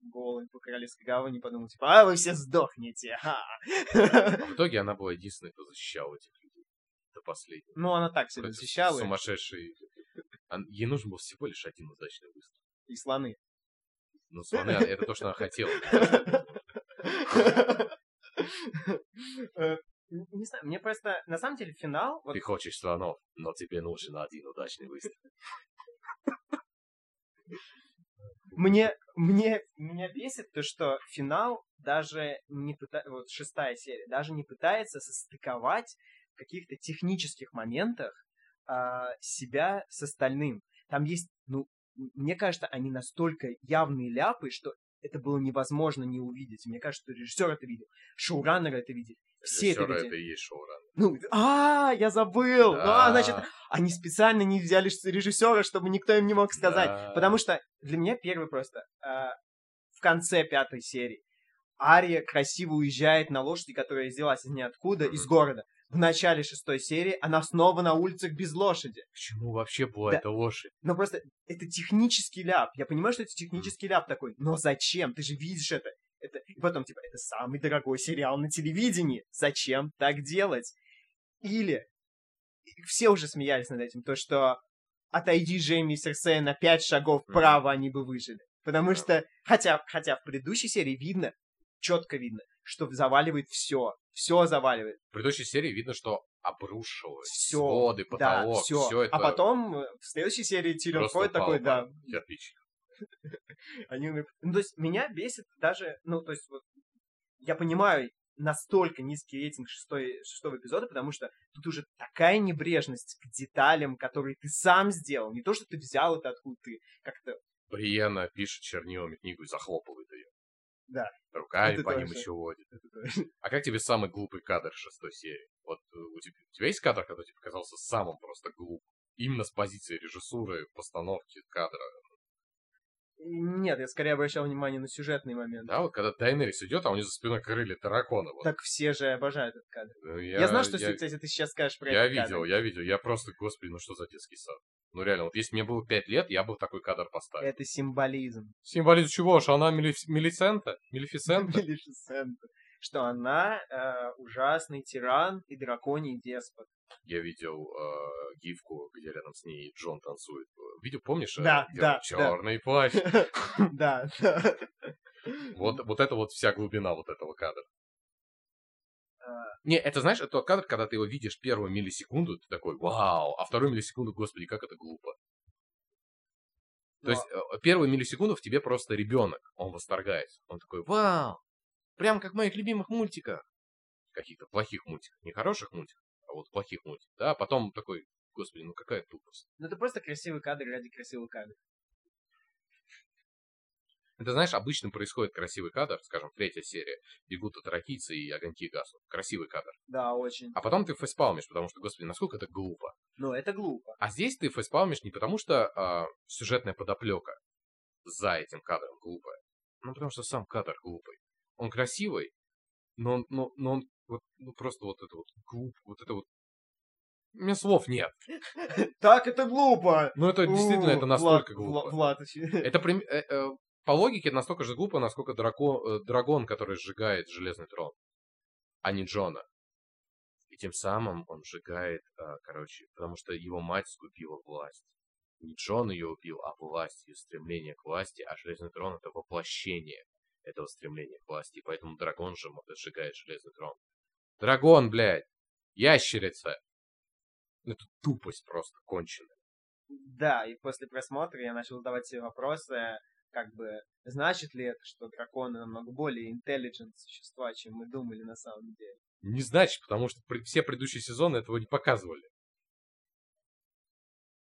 голый по Королевской гавани, подумал, типа, а вы все сдохнете, ха!
В итоге она была единственной, кто защищал этих людей до последнего.
Ну, она так себя защищала.
Сумасшедший. Ей нужен был всего лишь один удачный выстрел.
И слоны.
Ну, слоны, это то, что она хотела.
Э, не знаю, мне просто, на самом деле, финал...
Вот... Ты хочешь слонов, но тебе нужен один удачный выстрел.
Мне, мне, меня бесит то, что финал даже не пытается, вот шестая серия, даже не пытается состыковать в каких-то технических моментах а, себя с остальным. Там есть, ну, мне кажется, они настолько явные ляпы, что это было невозможно не увидеть. Мне кажется, что режиссер это видел, шоураннеры это видели. Все это
это и есть шоураннер.
Ну, а, я забыл. Да. Ну, а, значит, они специально не взяли режиссера, чтобы никто им не мог сказать. Да. Потому что для меня первый просто э, в конце пятой серии Ария красиво уезжает на лошади, которая взялась из ниоткуда, mm-hmm. из города в начале шестой серии она снова на улицах без лошади.
Почему вообще была да. эта лошадь?
Ну просто это технический ляп. Я понимаю, что это технический ляп такой, но зачем? Ты же видишь это. Это... И потом, типа, это самый дорогой сериал на телевидении. Зачем так делать? Или все уже смеялись над этим, то что отойди Джейми и Серсея на пять шагов вправо, они бы выжили. Потому что, хотя, хотя в предыдущей серии видно, четко видно, что заваливает все. Все заваливает.
В предыдущей серии видно, что обрушилось.
Все.
Своды, потолок,
да, все.
все это.
А потом э, в следующей серии ходит
упало
такой, да.
Кирпич.
Они, ну, то есть меня бесит даже, ну, то есть вот я понимаю настолько низкий рейтинг шестой, шестого эпизода, потому что тут уже такая небрежность к деталям, которые ты сам сделал. Не то, что ты взял это откуда ты как-то
Бриена пишет чернилами книгу и захлопывает ее.
Да.
Руками
Это
по ним
тоже.
еще водит. А как тебе самый глупый кадр шестой серии? Вот э, у тебя, у тебя есть кадр, который тебе показался самым просто глупым? Именно с позиции режиссуры, постановки кадра.
Нет, я скорее обращал внимание на сюжетный момент.
Да, вот когда Дайнерис идет, а у нее за спиной крылья дракона. Вот.
Так все же обожают этот кадр.
Ну,
Я, знаю, что
я,
кстати, ты сейчас скажешь про
я
этот
видел,
кадр.
я видел. Я просто, господи, ну что за детский сад? Ну реально, вот если мне было пять лет, я бы такой кадр поставил.
Это символизм.
Символизм чего? Что она Мелиф- Мелисента? Мелифисента?
Малефисента. Что она э, ужасный тиран и драконий деспот.
Я видел э, гифку, где рядом с ней Джон танцует. Видел, помнишь? э,
Да,
где
да,
Черный плащ.
Да, да.
Вот, вот это вот вся глубина вот этого кадра.
А.
Не, это знаешь, это тот кадр, когда ты его видишь первую миллисекунду, ты такой, вау, а вторую миллисекунду, господи, как это глупо. То есть э, первую миллисекунду в тебе просто ребенок, он восторгается. Он такой, вау, прям как в моих любимых мультиках. Каких-то плохих мультиках, не хороших мультиках, а вот плохих мультиках. Да, а потом такой, господи, ну какая тупость.
Ну это просто красивый кадр ради красивого кадра.
Это, знаешь, обычно происходит красивый кадр, скажем, третья серия, бегут от ракийцы и огоньки гаснут. Красивый кадр.
Да, очень.
А потом ты фейспалмишь, потому что, господи, насколько это глупо.
Но это глупо.
А здесь ты фейспалмишь не потому, что а, сюжетная подоплека за этим кадром глупая. Ну, потому что сам кадр глупый. Он красивый, но он, но, но он вот, ну, просто вот это вот глуп, вот это вот... У меня слов нет.
Так это глупо!
Ну, это действительно, это настолько глупо.
Влад,
Это э, э, по логике настолько же глупо, насколько драко- э, который сжигает железный трон, а не Джона. И тем самым он сжигает, э, короче, потому что его мать скупила власть. Не Джон ее убил, а власть, ее стремление к власти, а железный трон это воплощение этого стремления к власти. И поэтому дракон же сжигает железный трон. Драгон, блядь! Ящерица! Это тупость просто конченая.
Да, и после просмотра я начал задавать себе вопросы, как бы, значит ли это, что драконы намного более intelligent существа, чем мы думали на самом деле?
Не значит, потому что все предыдущие сезоны этого не показывали.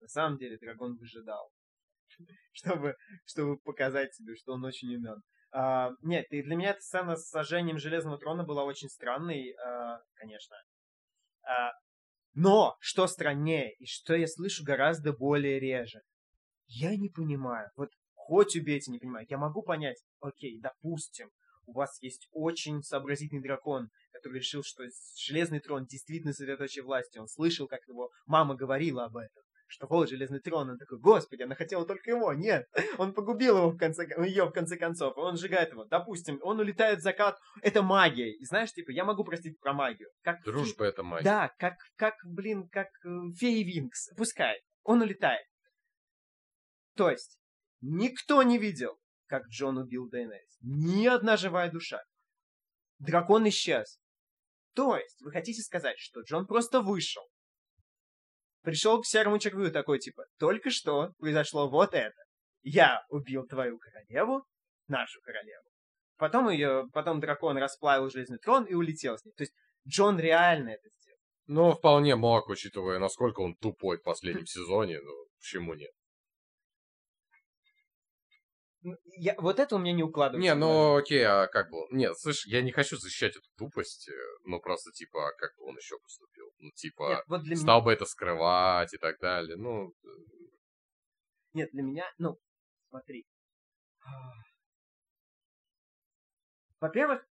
На самом деле дракон выжидал, чтобы, чтобы показать себе, что он очень умен. А, нет, и для меня эта сцена с сожжением Железного Трона была очень странной, а, конечно. А, но, что страннее, и что я слышу гораздо более реже, я не понимаю, вот хоть убейте, не понимаю, я могу понять, окей, допустим, у вас есть очень сообразительный дракон, который решил, что Железный Трон действительно сосредоточие власти, он слышал, как его мама говорила об этом что вот железный трон, он такой, господи, она хотела только его, нет, он погубил его в конце, ее в конце концов, он сжигает его. Допустим, он улетает в закат, это магия, и знаешь, типа, я могу простить про магию. Как
Дружба это мать.
Да, как, как, блин, как э, феи Винкс, пускай, он улетает. То есть, никто не видел, как Джон убил Дейнерис. Ни одна живая душа. Дракон исчез. То есть, вы хотите сказать, что Джон просто вышел, пришел к серому червю такой, типа, только что произошло вот это. Я убил твою королеву, нашу королеву. Потом ее, потом дракон расплавил железный трон и улетел с ней. То есть Джон реально это сделал.
Ну, вполне мог, учитывая, насколько он тупой в последнем сезоне, ну, почему нет?
Я, вот это у меня не укладывается.
Не, ну окей, а как бы... Нет, слышь, я не хочу защищать эту тупость, э, ну просто типа, а как бы он еще поступил? Ну, типа,
Нет, вот для меня...
стал бы это скрывать и так далее, ну... э,
Нет, для меня, ну, смотри. Во-первых,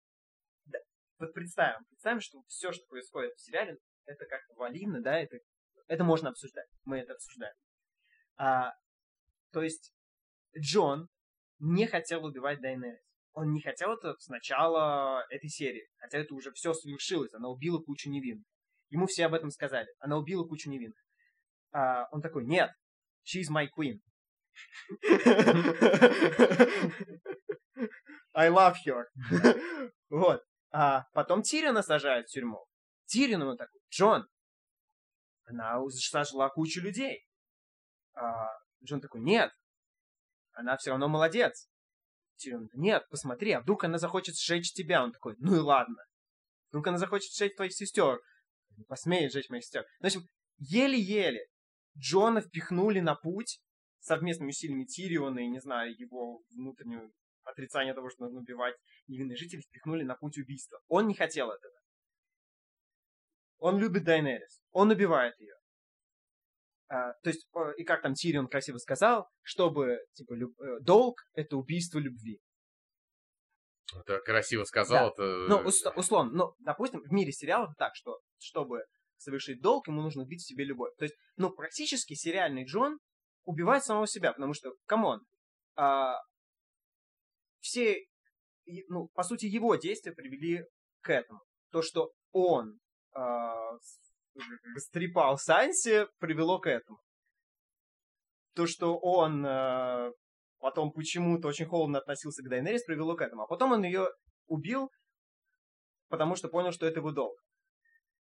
да, вот представим, представим, что все, что происходит в сериале, это как валидно, да, это, это можно обсуждать, мы это обсуждаем. А, то есть Джон не хотел убивать Дайнерис. Он не хотел это с начала этой серии, хотя это уже все свершилось, она убила кучу невинных. Ему все об этом сказали, она убила кучу невинных. А, он такой, нет, She's my queen. I love her. вот. А потом Тириона сажают в тюрьму. Тирион он такой, Джон, она сожгла кучу людей. А Джон такой, нет, она все равно молодец. Тирион, нет, посмотри, а вдруг она захочет сжечь тебя? Он такой, ну и ладно. Вдруг она захочет сжечь твоих сестер? Не посмеет сжечь моих сестер. В общем, еле-еле Джона впихнули на путь совместными усилиями Тириона и, не знаю, его внутреннюю отрицание того, что нужно убивать невинных жителей, впихнули на путь убийства. Он не хотел этого. Он любит Дайнерис. Он убивает ее. А, то есть, и как там Тирион красиво сказал, чтобы, типа, люб... Э, долг — это убийство любви.
Это красиво сказал. Да. Это...
Ну, ус- условно, ну, допустим, в мире сериалов так, что чтобы совершить долг, ему нужно убить в себе любовь. То есть, ну, практически сериальный Джон убивает самого себя, потому что, come on, а, все, ну, по сути, его действия привели к этому. То, что он а, стрепал Сансе, привело к этому. То, что он а, потом почему-то очень холодно относился к Дайнерис, привело к этому. А потом он ее убил, потому что понял, что это его долг.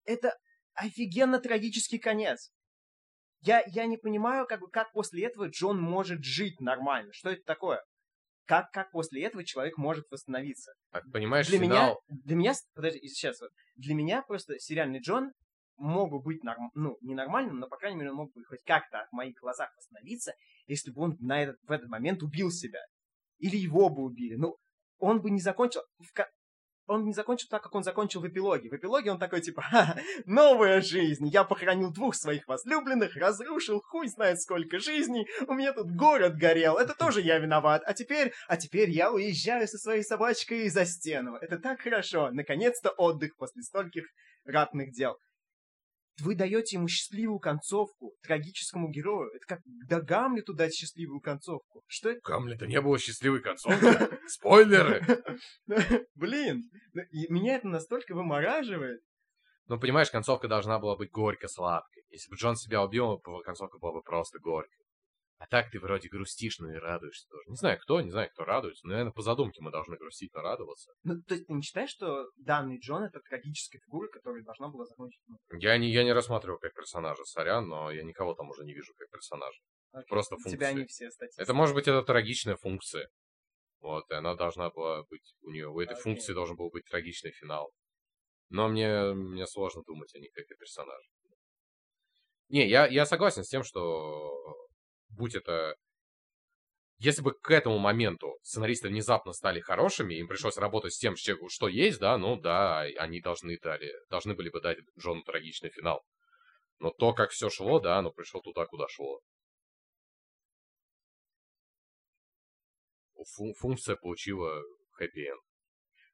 Это офигенно трагический конец. Я, я не понимаю, как, как после этого Джон может жить нормально. Что это такое? Как, как после этого человек может восстановиться?
А, понимаешь,
для
финал...
меня, для меня, подожди, сейчас вот, для меня просто сериальный Джон мог бы быть, норм, ну, не нормальным, но, по крайней мере, он мог бы хоть как-то в моих глазах восстановиться, если бы он на этот, в этот момент убил себя. Или его бы убили. Ну, он бы не закончил... В, он не закончил так, как он закончил в эпилоге. В эпилоге он такой, типа, Ха, новая жизнь, я похоронил двух своих возлюбленных, разрушил хуй знает сколько жизней, у меня тут город горел, это тоже я виноват, а теперь, а теперь я уезжаю со своей собачкой за стену. Это так хорошо, наконец-то отдых после стольких ратных дел вы даете ему счастливую концовку трагическому герою. Это как да Гамлету дать счастливую концовку. Что это?
Гамлета не было счастливой концовки. Спойлеры!
Блин, меня это настолько вымораживает.
Ну, понимаешь, концовка должна была быть горько-сладкой. Если бы Джон себя убил, концовка была бы просто горькой. А так ты вроде грустишь, но и радуешься тоже. Не знаю кто, не знаю, кто радуется. Но, наверное, по задумке мы должны грустить, но радоваться.
Ну, то есть ты не считаешь, что данный Джон это трагическая фигура, которая должна была закончить?
Я не, я не рассматриваю как персонажа, сорян, но я никого там уже не вижу как персонажа.
Окей.
Просто функция.
тебя они все статистики.
Это может быть это трагичная функция. Вот, и она должна была быть у нее. У этой
Окей.
функции должен был быть трагичный финал. Но мне, мне сложно думать о них как о персонаже. Не, я, я согласен с тем, что будь это если бы к этому моменту сценаристы внезапно стали хорошими, им пришлось работать с тем, что есть, да, ну да, они должны, дали, должны были бы дать Джону трагичный финал. Но то, как все шло, да, оно пришло туда, куда шло. Фун- функция получила хэппи-энд.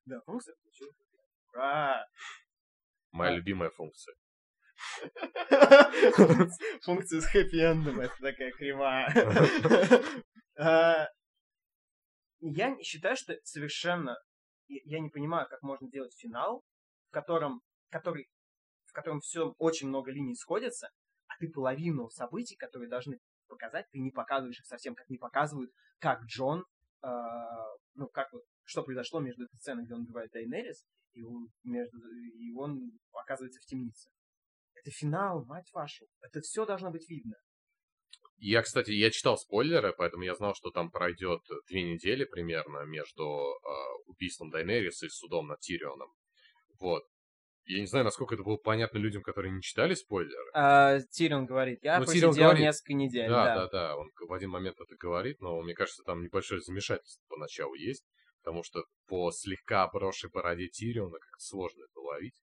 Да, функция получила. Ура!
Моя любимая функция.
Функция с хэппи-эндом, это такая кривая. А, Я считаю, что совершенно... я- не понимаю, как можно делать финал, в котором, который, в котором все очень много линий сходятся, а ты половину событий, которые должны показать, ты не показываешь их совсем, как не показывают, как Джон, а, ну, как вот, что произошло между этой сценой, где он убивает Дайнерис, и он, между, и он оказывается в темнице. Это финал, мать вашу. Это все должно быть видно.
Я, кстати, я читал спойлеры, поэтому я знал, что там пройдет две недели примерно между э, убийством Дайнериса и судом над Тирионом. Вот. Я не знаю, насколько это было понятно людям, которые не читали спойлеры.
А, Тирион говорит, я
Ну,
просидел
Тирион говорит.
несколько недель.
Да,
да.
да, да, он в один момент это говорит, но мне кажется, там небольшое замешательство поначалу есть, потому что по слегка обросшей бороде Тириона как сложно это ловить.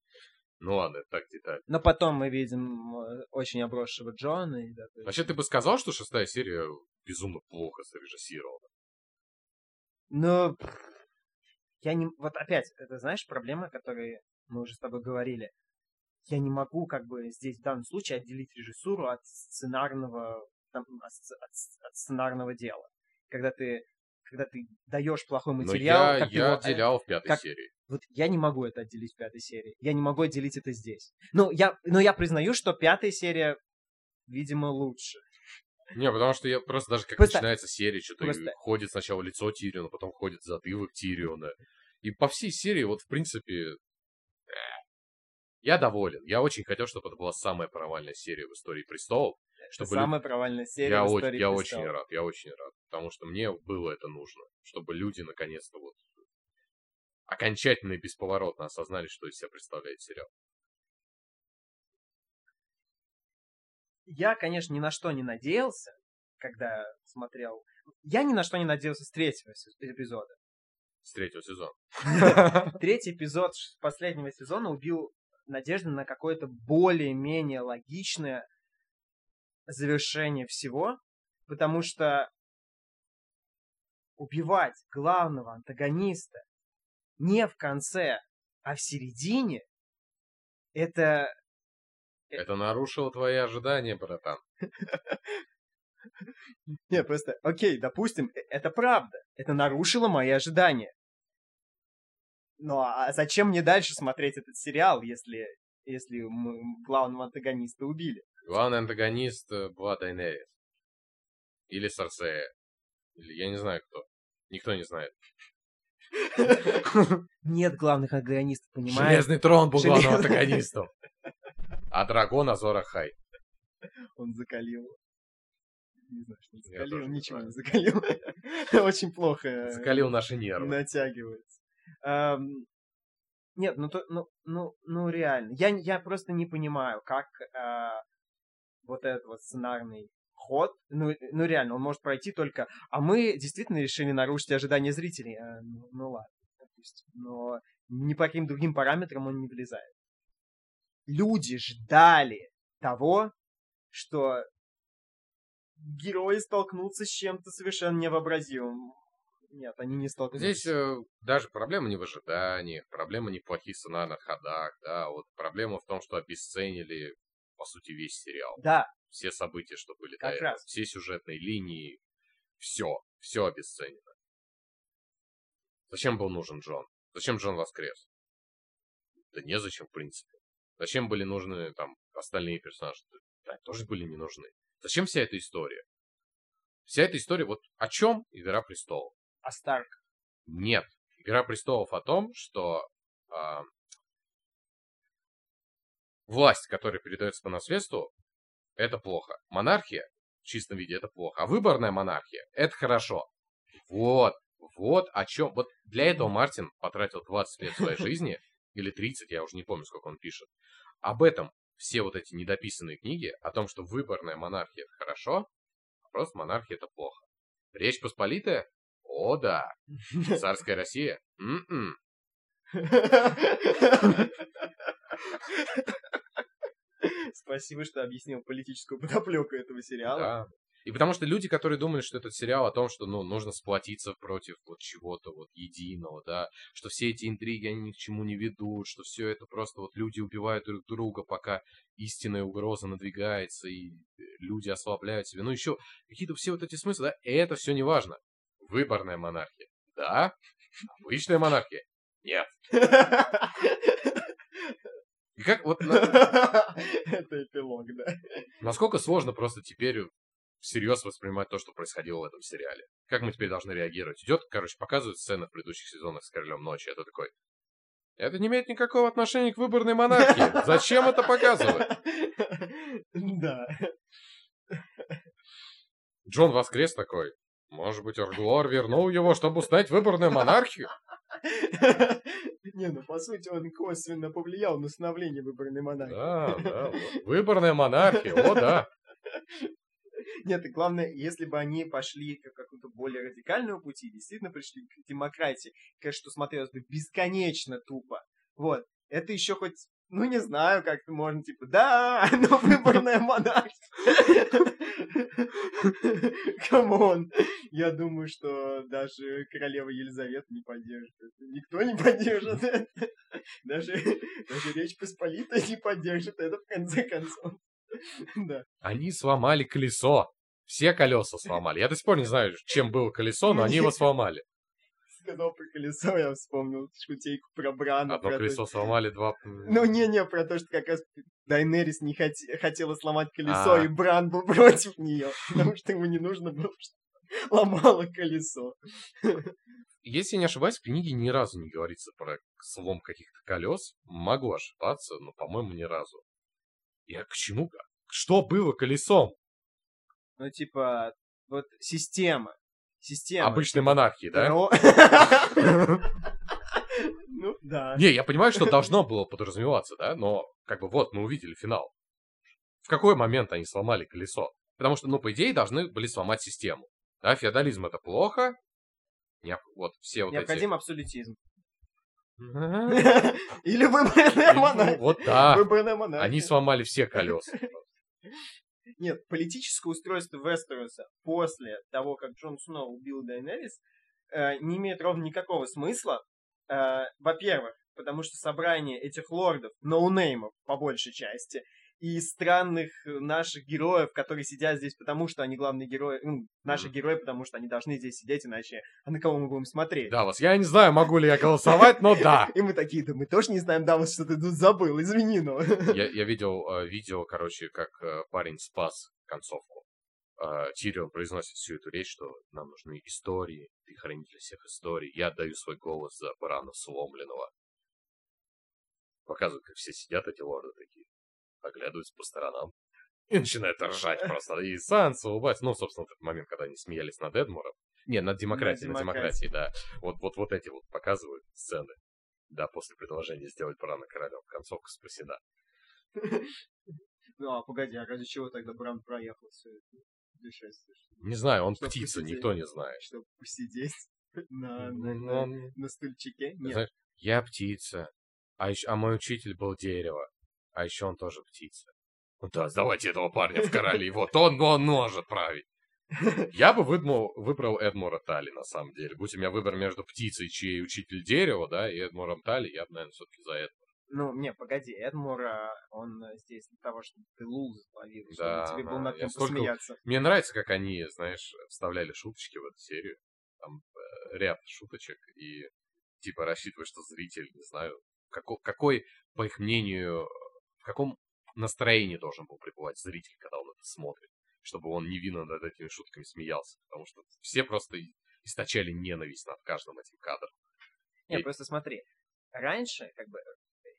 Ну ладно, так деталь.
Но потом мы видим э, очень обросшего Джона. И, да, есть-
Вообще, ты бы сказал, что шестая серия безумно плохо срежиссирована?
Ну, я не... Вот опять, это, знаешь, проблема, о которой мы уже с тобой говорили. Я не могу, как бы, здесь в данном случае отделить режиссуру от сценарного, там, от, от от сценарного дела. Когда ты, когда ты даешь плохой
Но
материал,
я,
как
я
его-
отделял в пятой
как-
серии.
Вот я не могу это отделить в пятой серии. Я не могу отделить это здесь. Ну, я, но я признаю, что пятая серия, видимо, лучше.
Не, потому что я просто даже как
Просто-
начинается серия, что-то
просто-
ходит сначала лицо Тириона, потом ходит затылок Тириона. И по всей серии, вот, в принципе, э, я доволен. Я очень хотел, чтобы это была самая провальная серия в истории престолов. Чтобы
Самая провальная серия
я,
в истории
я очень рад, я очень рад. Потому что мне было это нужно. Чтобы люди наконец-то вот окончательно и бесповоротно осознали, что из себя представляет сериал.
Я, конечно, ни на что не надеялся, когда смотрел. Я ни на что не надеялся с третьего эпизода.
С третьего сезона.
Третий эпизод последнего сезона убил надежду на какое-то более-менее логичное завершение всего, потому что убивать главного антагониста не в конце, а в середине, это
Это нарушило твои ожидания, братан.
Не, просто, окей, допустим, э- это правда. Это нарушило мои ожидания. Ну а зачем мне дальше смотреть этот сериал, если, если мы главного антагониста убили?
Главный антагонист э, была Дайнерис. Или Сарсея. Или я не знаю кто. Никто не знает.
Нет главных антагонистов, понимаешь?
Железный трон был главным
Железный.
антагонистом. А дракон Азора Хай.
Он закалил. Не знаю, что он закалил, ничего не закалил. Очень плохо. э,
Закалил наши нервы.
натягивается. Нет, ну, то, ну, ну, ну реально. Я, я просто не понимаю, как а, вот этот вот сценарный ход, ну, э, ну реально, он может пройти только... А мы действительно решили нарушить ожидания зрителей. А, ну, ну ладно, допустим. Но ни по каким другим параметрам он не влезает. Люди ждали того, что герои столкнутся с чем-то совершенно невообразимым. Нет, они не столкнулись.
Здесь э, даже проблема не в ожиданиях, проблема не в плохих сценарных ходах, да, вот проблема в том, что обесценили, по сути, весь сериал.
Да,
Все события, что были
Как
до этого,
раз.
все сюжетные линии, все, все обесценено. Зачем был нужен Джон? Зачем Джон воскрес? Да незачем, в принципе. Зачем были нужны там остальные персонажи? Да, тоже были не нужны. Зачем вся эта история? Вся эта история, вот о чем Игра престолов?
а Старк.
Нет. Игра престолов о том, что а, власть, которая передается по наследству, это плохо. Монархия в чистом виде это плохо. А выборная монархия это хорошо. Вот, вот о чем. Вот для этого Мартин потратил 20 лет своей жизни, или 30, я уже не помню, сколько он пишет. Об этом все вот эти недописанные книги, о том, что выборная монархия это хорошо, а просто монархия это плохо. Речь Посполитая? О, да. Царская Россия? М-м.
Спасибо, что объяснил политическую подоплеку этого сериала.
Да. И потому что люди, которые думали, что этот сериал о том, что ну, нужно сплотиться против вот чего-то вот единого, да, что все эти интриги, они ни к чему не ведут, что все это просто вот люди убивают друг друга, пока истинная угроза надвигается, и э, люди ослабляют себя. Ну, еще какие-то все вот эти смыслы, да, и это все не важно. Выборная монархия. Да. Обычная монархия. Нет. И как вот
Это эпилог, да.
Насколько сложно просто теперь всерьез воспринимать то, что происходило в этом сериале? Как мы теперь должны реагировать? Идет, короче, показывают сцены в предыдущих сезонах с Королем Ночи. Это такой... Это не имеет никакого отношения к выборной монархии. Зачем это показывать?
Да.
Джон воскрес такой. Может быть, Орглор вернул его, чтобы узнать выборную монархию?
Не, ну по сути он косвенно повлиял на становление выборной монархии.
Да, да. Выборная монархия, о да.
Нет, и главное, если бы они пошли к какому-то более радикальному пути, действительно пришли к демократии, конечно, что смотрелось бы бесконечно тупо. Вот. Это еще хоть, ну не знаю, как можно, типа, да, но выборная монархия. Come on. Я думаю, что даже королева Елизавета не поддержит. Никто не поддержит. Даже, даже Речь Посполитая не поддержит это в конце концов. Да.
Они сломали колесо. Все колеса сломали. Я до сих пор не знаю, чем было колесо, но они его сломали.
Сказал про колесо, я вспомнил шутейку про Брана.
Одно
про
колесо сломали, два...
Ну, не-не, про то, что как раз Дайнерис не хот... хотела сломать колесо,
А.
и Бран был против нее, потому что ему не нужно было, чтобы ломало колесо.
Если я не ошибаюсь, в книге ни разу не говорится про слом каких-то колес. Могу ошибаться, но, по-моему, ни разу. Я к чему? Что было колесом?
Ну, типа, вот система. Система.
Обычной монархии, да?
Ну, да.
Не, я понимаю, что должно было подразумеваться, да, но как бы вот мы увидели финал. В какой момент они сломали колесо? Потому что, ну, по идее, должны были сломать систему. Да, феодализм это плохо. Вот все вот
Необходим абсолютизм. Или выборная
Ну,
монархия.
Вот да.
Выборная монархия.
Они сломали все колеса.
Нет, политическое устройство Вестероса после того, как Джон Сноу убил Дайнерис, э, не имеет ровно никакого смысла. Э, во-первых, потому что собрание этих лордов, ноунеймов по большей части, и странных э, наших героев, которые сидят здесь, потому что они главные герои, ну, наши
Мгм.
герои, потому что они должны здесь сидеть, иначе а на кого мы будем смотреть?
Да, вас я не знаю, могу ли я голосовать, но да.
И мы такие, да мы тоже не знаем, да, вот что ты тут забыл, извини, но...
Я, видел э, видео, короче, как э, парень спас концовку. Тирион произносит всю эту речь, что нам нужны истории, ты хранитель всех историй. Я отдаю свой голос за барана сломленного. Показывают, как все сидят, эти лорды такие, оглядываются по сторонам. И начинают ржать просто. И Санса улыбается. Ну, собственно, этот момент, когда они смеялись над Эдмуром. Не, над демократией, над
демократией.
да. Вот, вот, вот эти вот показывают сцены. Да, после предложения сделать барана королем. Концовка спасена.
Ну, а погоди, а ради чего тогда Бран проехал все это путешествие?
Не знаю, он
Чтоб
птица,
посидеть.
никто не знает.
Чтобы посидеть на, на,
ну,
на, на стульчике? Нет.
Знаешь, я птица, а, еще, а мой учитель был дерево, а еще он тоже птица. Ну да, давайте этого парня в короли, вот он, он может править. Я бы выдумал, выбрал Эдмура Тали, на самом деле. Будь у меня выбор между птицей, чей учитель дерева, да, и Эдмуром Тали, я бы, наверное, все-таки за это.
Ну, не, погоди, Эдмур, а, он здесь для того, чтобы ты луз ловил, чтобы
Да,
тебе было
да,
над
я
кем
столько-
посмеяться.
Мне нравится, как они, знаешь, вставляли шуточки в эту серию. Там э, ряд шуточек, и типа рассчитываешь, что зритель, не знаю, како- какой, по их мнению, каком настроении должен был пребывать зритель, когда он это смотрит, чтобы он невинно над этими шутками смеялся, потому что все просто источали ненависть над каждым этим кадром.
Не,
И-
просто смотри, раньше, как бы,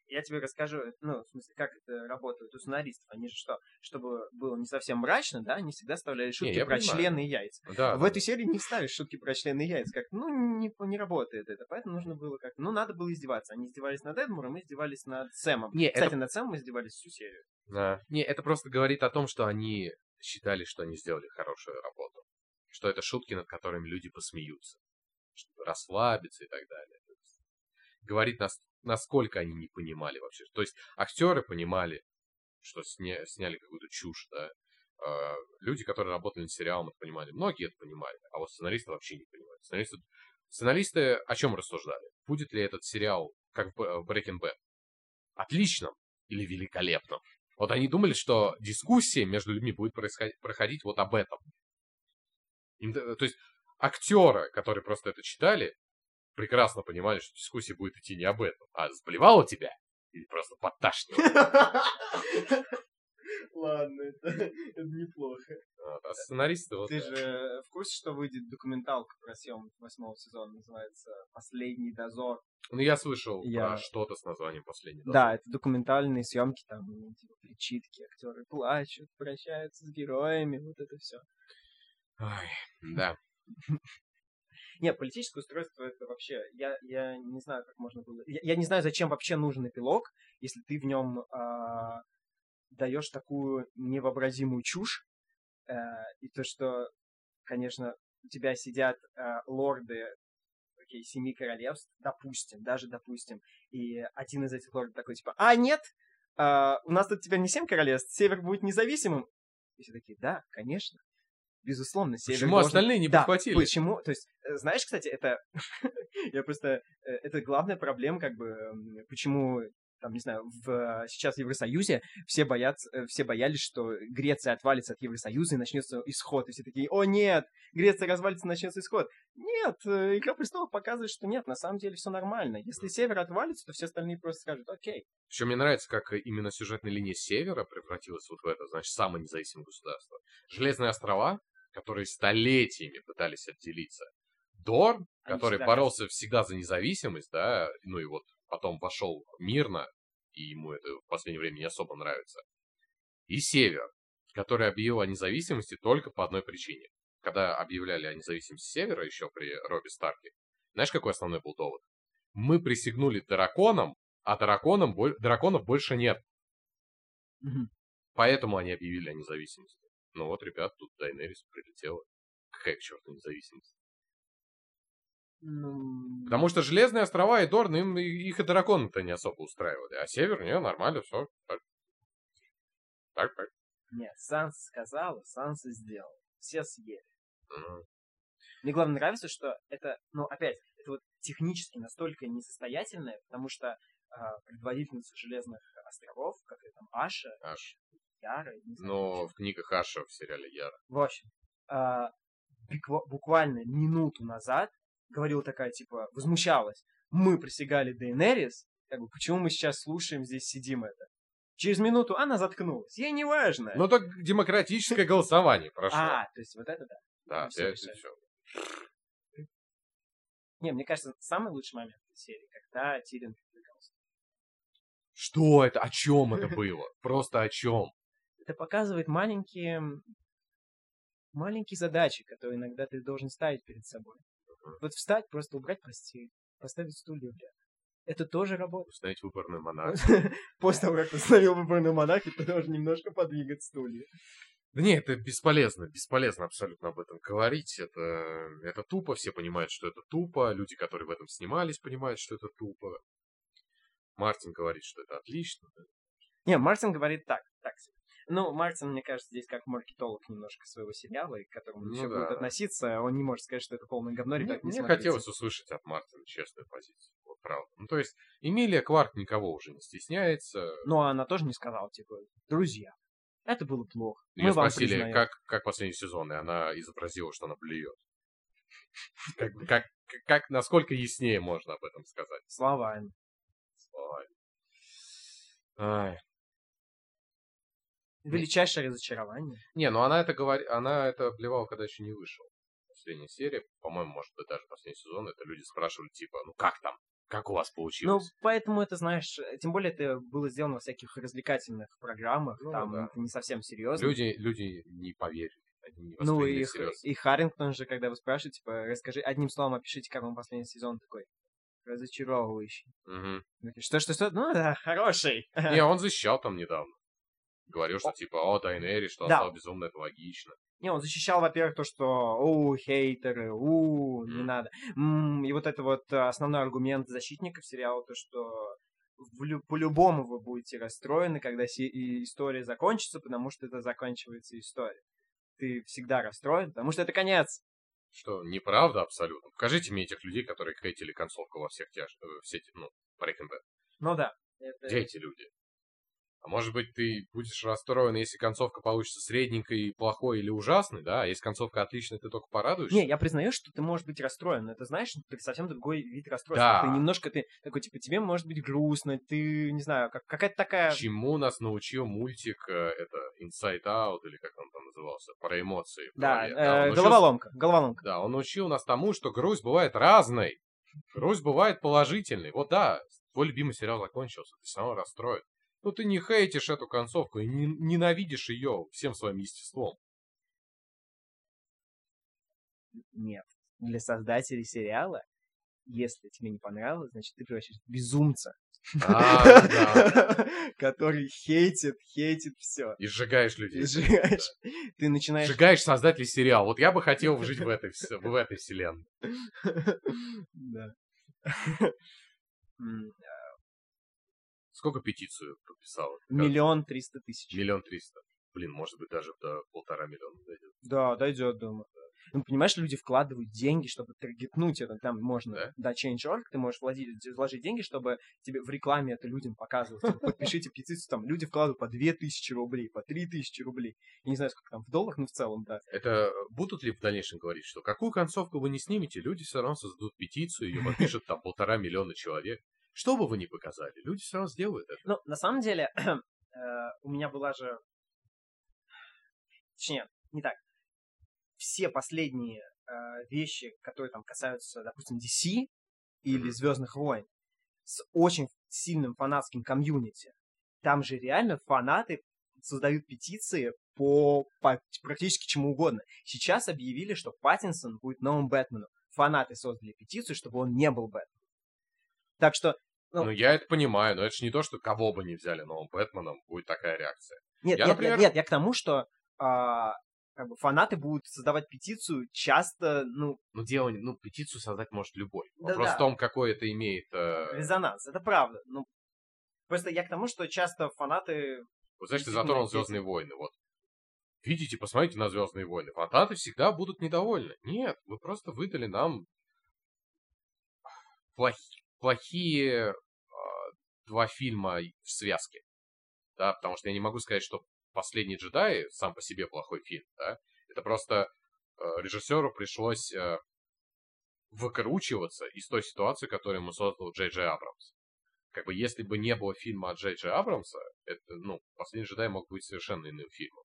я тебе расскажу, ну, в смысле, как это работает у сценаристов. Они же что, чтобы было не совсем мрачно, да, они всегда вставляли шутки
я
про
понимаю.
члены и яйца.
Да,
В
да,
этой серии не вставишь шутки про члены и яйца. Как, ну, не, не работает это. Поэтому нужно было как... Ну, надо было издеваться. Они издевались над Эдмуром, мы издевались над Сэмом.
Не,
Кстати,
это-
над Сэмом мы издевались всю серию.
Да. Не, это просто говорит о том, что они считали, что они сделали хорошую работу. Что это шутки, над которыми люди посмеются. Чтобы расслабиться и так далее. Говорит, нас, насколько они не понимали вообще. То есть актеры понимали, что сня- сняли какую-то чушь, да. Э, люди, которые работали над сериалом, это понимали. Многие это понимали, а вот сценаристы вообще не понимали. Сценаристы, сценаристы о чем рассуждали? Будет ли этот сериал, как в Breaking Bad, отличным или великолепным? Вот они думали, что дискуссия между людьми будет происходить, проходить вот об этом. Им то есть актеры, которые просто это читали, прекрасно понимали, что дискуссия будет идти не об этом, а сблевало тебя или просто подташнивало.
Ладно, это, это неплохо.
Вот, А сценаристы вот...
Ты же в курсе, что выйдет документалка про съемку восьмого сезона, называется «Последний дозор».
Ну, я слышал
Я-
про что-то с названием «Последний дозор».
Да, это документальные съемки, там, ну, типа, причитки, актеры плачут, прощаются с героями, вот это все.
Ой, да.
Не, политическое устройство это вообще, я, я не знаю, как можно было. Я, я не знаю, зачем вообще нужен эпилог, если ты в нем а, даешь такую невообразимую чушь. Э, и то, что, конечно, у тебя сидят а, лорды окей, семи королевств, допустим, даже допустим, и один из этих лордов такой, типа, а, нет, а, у нас тут теперь не семь королевств, север будет независимым. И все такие, да, конечно. Безусловно, север
Почему
должен-
остальные не
Да,
подхватили?
Почему? То есть, э, знаешь, кстати, это... я просто... э, Это главная проблема, как бы, почему там, не знаю, в, э, сейчас в Евросоюзе все боятся, все боялись, что Греция отвалится от Евросоюза и начнется исход. И все такие, о нет, Греция развалится, начнется исход. Нет, Игра престолов показывает, что нет, на самом деле все нормально. Если Север отвалится, то все остальные просто скажут, окей.
Еще мне нравится, как именно сюжетная линия Севера превратилась вот в это, значит, самое независимое государство. Железные острова, которые столетиями пытались отделиться. Дор, который
всегда
боролся всегда за независимость, да, ну и вот потом вошел мирно, и ему это в последнее время не особо нравится. И Север, который объявил о независимости только по одной причине. Когда объявляли о независимости Севера еще при Робби Старке, знаешь, какой основной был довод? Мы присягнули драконам, а драконам, драконов больше нет. Поэтому они объявили о независимости. Ну вот, ребят, тут Дайнерис прилетела. Какая к черту независимость?
Ну,
Потому что Железные острова и Дорн, им их и драконы-то не особо устраивали. А Север, не, нормально, все. Так, так. так.
Нет, Санса сказала, Санса сделала. Все съели.
Мгм.
Мне главное нравится, что это, ну, опять, это вот технически настолько несостоятельное, потому что а, предводительница Железных островов, как это там, Аша,
Аж.
Яра,
Но в книгах Аша в сериале Яра.
В общем, а, буква- буквально минуту назад говорила такая, типа, возмущалась. Мы присягали Дейнерис, как бы, почему мы сейчас слушаем, здесь сидим это? Через минуту она заткнулась. Ей не важно.
Ну так демократическое голосование прошло.
а, то есть вот это да.
Да,
ну,
это
решает.
все.
Не, мне кажется, самый лучший момент этой серии, когда Тирин.
Что это? О чем это было? Просто о чем?
Это показывает маленькие маленькие задачи, которые иногда ты должен ставить перед собой. Вот встать, просто убрать постель, поставить стулья в ряд. Это тоже работа.
Установить выборную монархию.
После того, как установил выборную монархию, ты должен немножко подвигать стулья.
Да не, это бесполезно, бесполезно абсолютно об этом говорить. Это, это тупо, все понимают, что это тупо. Люди, которые в этом снимались, понимают, что это тупо. Мартин говорит, что это отлично.
Не, Мартин говорит так, так себе. Ну, Мартин, мне кажется, здесь как маркетолог немножко своего сериала, и к которому
Ну
все
да.
будут относиться. Он не может сказать, что это полное говно,
Мне,
ребят, не
мне
смотрите.
хотелось услышать от Мартина честную позицию. Вот правда. Ну, то есть, Эмилия Кларк никого уже не стесняется.
Но она тоже не сказала, типа, друзья, это было плохо.
Ее
Мы вам
спросили,
признаем».
как, как последний сезон, и она изобразила, что она блюет. Как, как, как, насколько яснее можно об этом сказать?
Словами.
Словами. Ай.
Величайшее разочарование.
Не, ну она это говори, она это плевала, когда еще не вышел. Последняя серия, по-моему, может быть, даже последний сезон, это люди спрашивали, типа, ну как там? Как у вас
Ну,
получилось?
поэтому это, знаешь, э, тем более это было сделано во всяких развлекательных программах,
Ну,
там
да.
это не совсем серьезно.
люди, люди не поверили.
Ну, и,
всерьез.
и Харрингтон же, когда вы спрашиваете, типа, расскажи, одним словом опишите, как вам последний сезон такой. Разочаровывающий.
Мгм.
Что, что, что? Ну, да, хороший.
Не, он защищал там недавно. Говорил, что типа, о, Дайнери, что он
Да.
стал безумно, это логично.
Не, он защищал, во-первых, то, что у хейтеры, у не надо. М, И вот это вот э, основной аргумент защитников сериала, то, что лю- по-любому вы будете расстроены, когда си- история закончится, потому что это заканчивается история. Ты всегда расстроен, потому что это конец.
Что неправда абсолютно. Покажите мне этих людей, которые хейтили концовку во всех тяж... э, все эти, ну, Breaking Bad.
Ну да. это-
Где эти люди? А может быть, ты будешь расстроен, если концовка получится средненькой, плохой или ужасной, да? А если концовка отличная, ты только порадуешься?
Не, я признаю, что ты можешь быть расстроен, но это, знаешь, ты совсем другой вид расстройства.
Да.
Ты немножко, ты такой, типа, тебе может быть грустно, ты, не знаю, как, какая-то такая...
Чему нас научил мультик, э, это, Inside Out, или как он там назывался, про эмоции.
Да, э,
учил-
головоломка, головоломка.
Да, он учил нас тому, что грусть бывает разной. Грусть бывает положительной. Вот да, твой любимый сериал закончился, ты все равно расстроен. Но ты не хейтишь эту концовку и не- ненавидишь ее всем своим естеством.
Нет. Для создателей сериала, если тебе не понравилось, значит, ты превращаешься в безумца.
А.
Который хейтит, хейтит все.
И сжигаешь людей.
Сжигаешь. Ты начинаешь...
Сжигаешь создателей сериала. Вот я бы хотел жить в этой, вс- в этой вселенной.
Да.
Сколько петицию подписало?
Миллион триста тысяч.
Миллион триста. Блин, может быть, даже до полтора миллиона дойдет.
Да, дойдет, думаю. Ну, понимаешь, люди вкладывают деньги, чтобы таргетнуть это. Там можно,
Да?
да, Change.org, ты можешь вложить, вложить деньги, чтобы тебе в рекламе это людям показывать. Типа, Подпишите петицию, там люди вкладывают по 2000 рублей, по 3000 рублей. Я не знаю, сколько там в долларах, но в целом, да.
Это будут ли в дальнейшем говорить, что какую концовку вы не снимете, люди все равно создадут петицию, ее подпишет там полтора миллиона человек. Что бы вы ни показали, люди все равно сделают это.
Ну, на самом деле, э, у меня была же... Точнее, не так. Все последние э, вещи, которые там касаются, допустим, DC или. Звездных войн, с очень сильным фанатским комьюнити, там же реально фанаты создают петиции по, по практически чему угодно. Сейчас объявили, что Паттинсон будет новым Бэтменом. Фанаты создали петицию, чтобы он не был Бэтменом. Так что Ну.
Ну, я это понимаю, но это же не то, что кого бы не взяли новым Бэтменом, будет такая реакция.
Нет,
Я,
нет,
например-
нет, нет, я к тому, что а, как бы фанаты будут создавать петицию часто, ну,
Ну, дело, ну, петицию создать может любой.
Да-да.
Вопрос в том, какой это имеет... э,
резонанс, это правда. Ну, просто я к тому, что часто фанаты...
Вот знаешь, ты затронул. Звездные войны. Вот. Видите, посмотрите на Звездные войны. Фанаты всегда будут недовольны. Нет, вы просто выдали нам плохи- плохие а, два фильма в связке. Да, потому что я не могу сказать, что Последний джедай сам по себе плохой фильм, да. Это просто э, режиссеру пришлось э, выкручиваться из той ситуации, которую ему создал Джей Джей Абрамс. Как бы если бы не было фильма от Джей Джей Абрамса, это, ну, Последний джедай мог быть совершенно иным фильмом.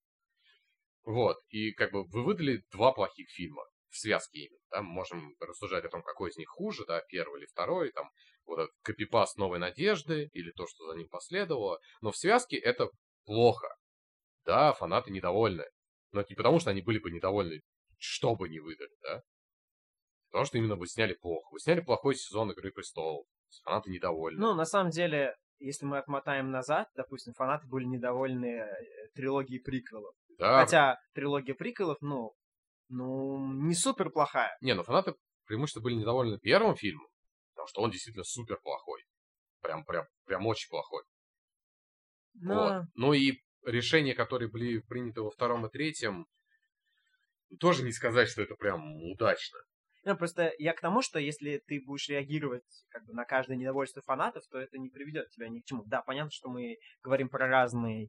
Вот, и как бы вы выдали два плохих фильма в связке именно, да, мы можем рассуждать о том, какой из них хуже, да, первый или второй, там, вот этот копипаст Новой Надежды, или то, что за ним последовало, но в связке это плохо. Да, фанаты недовольны, но это не потому, что они были бы недовольны, что бы не выдали, да, потому что именно вы сняли плохо. Вы сняли плохой сезон Игры Престолов, фанаты недовольны.
Ну, на самом деле, если мы отмотаем назад, допустим, фанаты были недовольны э, трилогией приквелов.
да,
Хотя трилогия приквелов, ну, ну, не супер плохая.
Не, ну фанаты преимущественно были недовольны первым фильмом, потому что он действительно супер плохой. Прям, прям, прям очень плохой.
Но...
Вот. Ну и решения, которые были приняты во втором и третьем, тоже не сказать, что это прям удачно.
Ну, просто я к тому, что если ты будешь реагировать как бы, на каждое недовольство фанатов, то это не приведет тебя ни к чему. Да, понятно, что мы говорим про разные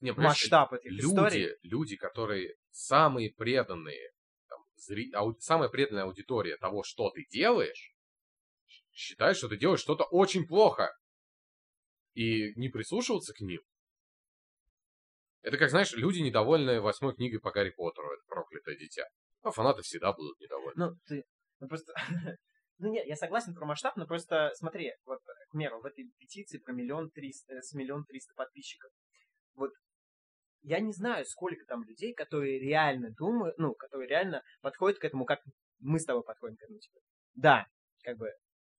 Не,
масштаб этих историй.
люди, люди, которые самые преданные, там, зри- ау- самая преданная аудитория того, что ты делаешь, считают, что ты делаешь что-то очень плохо. И не прислушиваться к ним. Это как, знаешь, люди, недовольные восьмой книгой по Гарри Поттеру, это проклятое дитя. А фанаты всегда будут недовольны.
Ну, ты... Ну, просто... Ну, нет, я согласен про масштаб, но просто смотри, вот, к примеру, в этой петиции про миллион триста, э, с миллион триста подписчиков. Вот я не знаю, сколько там людей, которые реально думают, ну, которые реально подходят к этому, как мы с тобой подходим к этому. Типа, да, как бы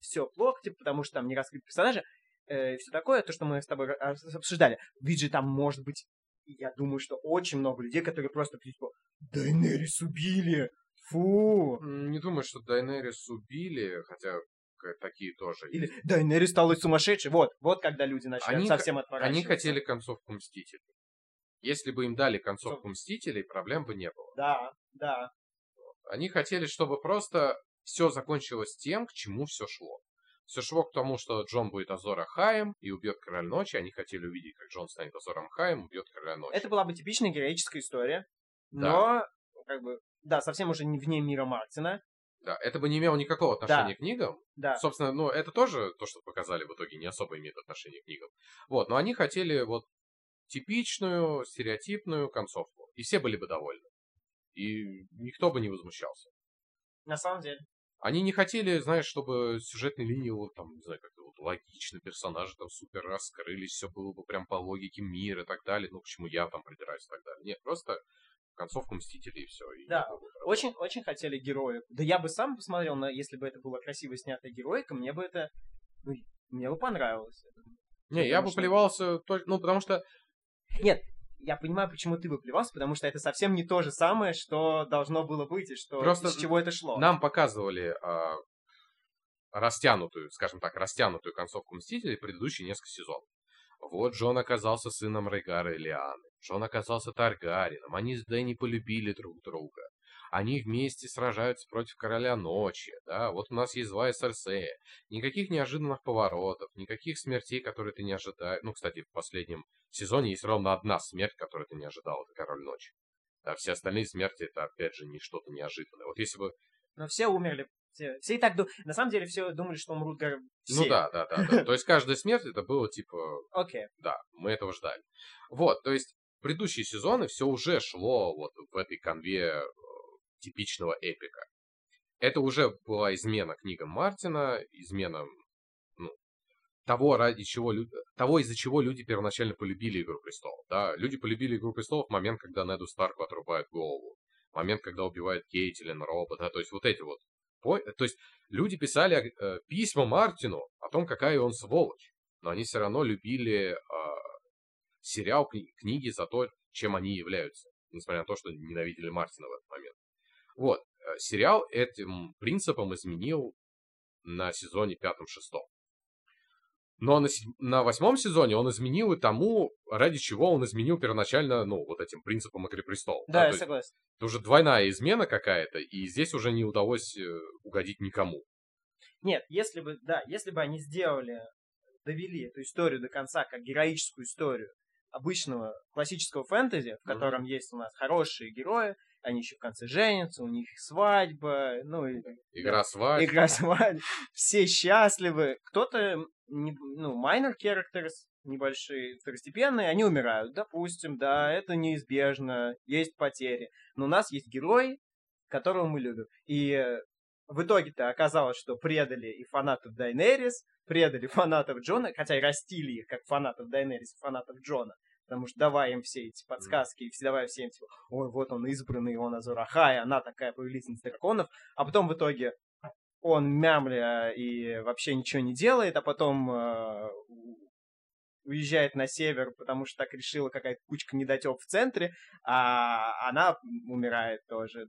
все плохо, типа, потому что там не раскрыты персонажи, э, все такое, то, что мы с тобой обсуждали. Ведь же там может быть, я думаю, что очень много людей, которые просто типа, Дайнерис убили, фу,
Не думаю, что Дайнерис убили, хотя такие тоже
Или
есть.
Дайнерис стала сумасшедшей. Вот, вот когда люди начали
Они
совсем
Они
отворачиваться.
хотели концовку Мстителей. Если бы им дали концовку Мстителей, проблем бы не было.
Да, да.
Они хотели, чтобы просто все закончилось тем, к чему все шло. Все шло к тому, что Джон будет Азора Хаем и убьет Короля Ночи. Они хотели увидеть, как Джон станет Азором Хаем, убьет Короля Ночи.
Это была бы типичная героическая история.
Да.
Но, как бы, да, совсем уже не вне мира Мартина.
Да, это бы не имело никакого отношения
Да.
к книгам.
Да.
Собственно, ну, это тоже то, что показали в итоге, не особо имеет отношение к книгам. Вот, но они хотели вот типичную, стереотипную концовку. И все были бы довольны. И никто бы не возмущался.
На самом деле.
Они не хотели, знаешь, чтобы сюжетные линии, вот, там, не знаю, как-то вот логично, персонажи там супер раскрылись, все было бы прям по логике мира и так далее. Ну, почему я там придираюсь и так далее. Нет, просто концовку Мстителей и все.
Да, Очень, очень хотели героев. Да я бы сам посмотрел, на, если бы это было красиво снятая героика, мне бы это, ну, мне бы понравилось.
Не, я бы плевался, только- ну, потому что
Нет, я понимаю, почему ты бы плевался, потому что это совсем не то же самое, что должно было быть, и что,
Просто
из чего это шло.
Нам показывали а, растянутую, скажем так, растянутую концовку Мстителей предыдущие несколько сезонов. Вот Джон оказался сыном Рейгара и Лианы. Джон оказался Таргарином. Они с Дэнни полюбили друг друга. Они вместе сражаются против Короля Ночи, да, вот у нас есть злая Серсея. Никаких неожиданных поворотов, никаких смертей, которые ты не ожидаешь. Ну, кстати, в последнем сезоне есть ровно одна смерть, которую ты не ожидал, это Король Ночи. А все остальные смерти это, опять же, не что-то неожиданное. Вот если бы...
Но все умерли. Все, все и так думали. На самом деле все думали, что умрут все.
Ну да, да, да, да. То есть каждая смерть это было типа...
Окей. Okay.
Да, мы этого ждали. Вот, то есть предыдущие сезоны все уже шло вот в этой конве э, типичного эпика. Это уже была измена книгам Мартина, измена ну, того, ради чего, того, из-за чего люди первоначально полюбили Игру Престолов. Да? Люди полюбили Игру Престолов в момент, когда Неду Старку отрубают голову, момент, когда убивают Кейтилин, Роба, да, то есть вот эти вот. То есть люди писали э, письма Мартину о том, какая он сволочь, но они все равно любили э, сериал, кни- книги за то, чем они являются, несмотря на то, что ненавидели Мартина в этот момент. Вот, э, сериал этим принципом изменил на сезоне пятом-шестом. Но на, на восьмом сезоне он изменил и тому, ради чего он изменил первоначально, ну, вот этим принципом Игры престолов.
Да, да я согласен.
Это уже двойная измена какая-то, и здесь уже не удалось э, угодить никому.
Нет, если бы, да, если бы они сделали, довели эту историю до конца как героическую историю обычного классического фэнтези, в котором mm-hmm. есть у нас хорошие герои, они еще в конце женятся, у них свадьба, ну и...
Игра да, свадьбы.
Игра свадьбы. Все счастливы. Кто-то, ну, minor characters, небольшие, второстепенные, они умирают. Допустим, да, это неизбежно, есть потери. Но у нас есть герой, которого мы любим. И в итоге-то оказалось, что предали и фанатов Дайнерис, предали фанатов Джона, хотя и растили их как фанатов Дайнерис и фанатов Джона потому что давая им все эти подсказки, и давая всем, типа, ой, вот он избранный, он Азурахай, она такая повелительница драконов, а потом в итоге он мямля и вообще ничего не делает, а потом э, уезжает на север, потому что так решила какая-то кучка недотеп в центре, а она умирает тоже.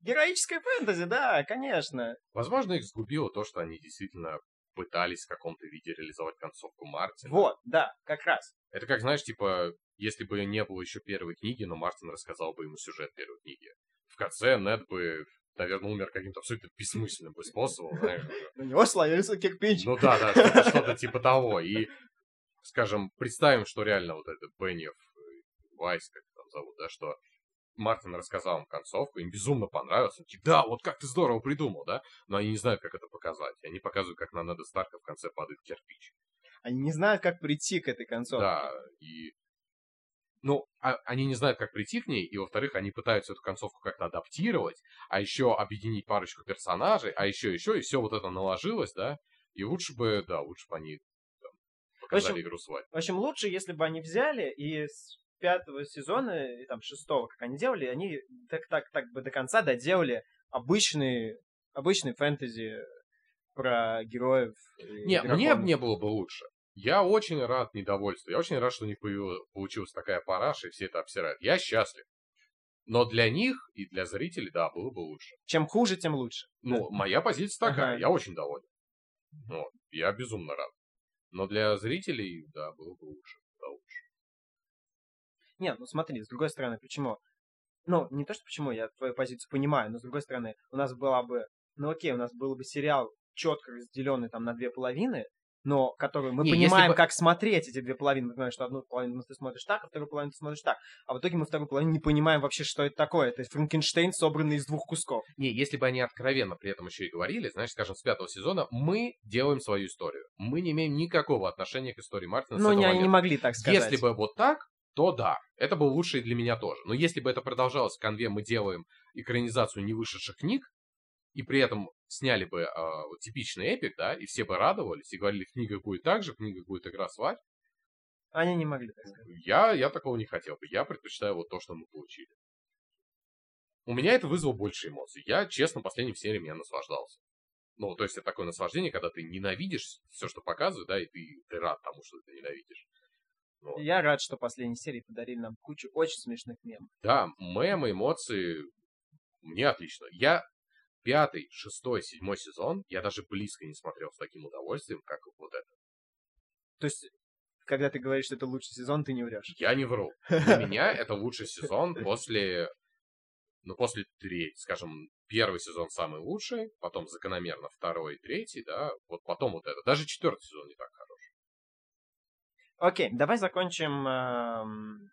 Героическая фэнтези, да, конечно.
Возможно, их сгубило то, что они действительно пытались в каком-то виде реализовать концовку Мартина.
Вот, да, как раз.
Это как, знаешь, типа, если бы не было еще первой книги, но Мартин рассказал бы ему сюжет первой книги. В конце Нед бы, наверное, умер каким-то абсолютно бессмысленным бы способом, знаешь.
На него слоился кирпич.
Ну да, да, что-то типа того. И, скажем, представим, что реально вот этот Беннев, Вайс, как там зовут, да, что Мартин рассказал им концовку, им безумно понравилось. Они типа, да, вот как ты здорово придумал, да? Но они не знают, как это показать. Они показывают, как на Неда Старка в конце падает кирпич.
Они не знают, как прийти к этой концовке.
Да, и... Ну, а, они не знают, как прийти к ней, и, во-вторых, они пытаются эту концовку как-то адаптировать, а еще объединить парочку персонажей, а еще, еще, и все вот это наложилось, да? И лучше бы, да, лучше бы они там, показали
в общем,
игру свадьбы.
В общем, лучше, если бы они взяли и пятого сезона, и там шестого, как они делали, они так, так, так бы до конца доделали обычный, обычный фэнтези про героев.
Не, мне не было бы лучше. Я очень рад недовольству. Я очень рад, что у них получилась такая параша, и все это обсирают. Я счастлив. Но для них и для зрителей, да, было бы лучше.
Чем хуже, тем лучше.
Ну, моя позиция такая. Ага. Я очень доволен. Вот. Я безумно рад. Но для зрителей, да, было бы лучше.
Нет, ну смотри, с другой стороны, почему? Ну, не то, что почему, я твою позицию понимаю, но с другой стороны, у нас была бы, ну окей, у нас был бы сериал четко разделенный там на две половины, но которую мы не, понимаем, бы... как смотреть эти две половины. Мы понимаем, что одну половину ты смотришь так, а вторую половину ты смотришь так. А в итоге мы вторую половину не понимаем вообще, что это такое. То есть Франкенштейн, собранный из двух кусков.
Не, если бы они откровенно при этом еще и говорили, знаешь, скажем, с пятого сезона, мы делаем свою историю. Мы не имеем никакого отношения к истории Мартина.
Ну, они не могли так сказать.
Если бы вот так, то да, это было лучше и для меня тоже. Но если бы это продолжалось в конве, мы делаем экранизацию не вышедших книг, и при этом сняли бы э, вот, типичный эпик, да, и все бы радовались, и говорили, книга будет так же, книга будет игра свадьб.
Они не могли так сказать.
Я, я такого не хотел бы. Я предпочитаю вот то, что мы получили. У меня это вызвало больше эмоций. Я, честно, последней серии меня наслаждался. Ну, то есть это такое наслаждение, когда ты ненавидишь все, что показывают, да, и ты, ты рад тому, что ты ненавидишь.
Вот. Я рад, что последние серии подарили нам кучу очень смешных мемов.
Да, мемы, эмоции, мне отлично. Я пятый, шестой, седьмой сезон, я даже близко не смотрел с таким удовольствием, как вот это.
То есть, когда ты говоришь, что это лучший сезон, ты не врешь?
Я не вру. Для меня это лучший сезон после Но после третьего, скажем, первый сезон самый лучший, потом закономерно второй, третий, да, вот потом вот это. Даже четвертый сезон не так хорош.
Окей, давай закончим эм,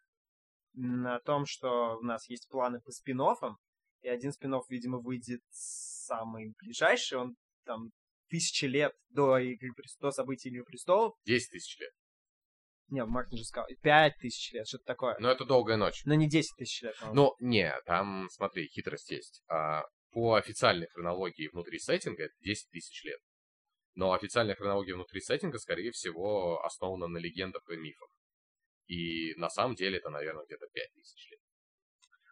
на том, что у нас есть планы по спин и один спин видимо, выйдет самый ближайший, он там тысячи лет до, Игры, до событий Игры Престолов.
Десять тысяч лет.
Не, Мартин же сказал, пять тысяч лет, что-то такое.
Но это долгая ночь.
Но не десять тысяч лет.
Ну, не, там, смотри, хитрость есть. А, по официальной хронологии внутри сеттинга это 10 тысяч лет. Но официальная хронология внутри сеттинга, скорее всего, основана на легендах и мифах. И на самом деле это, наверное, где-то 5000 лет.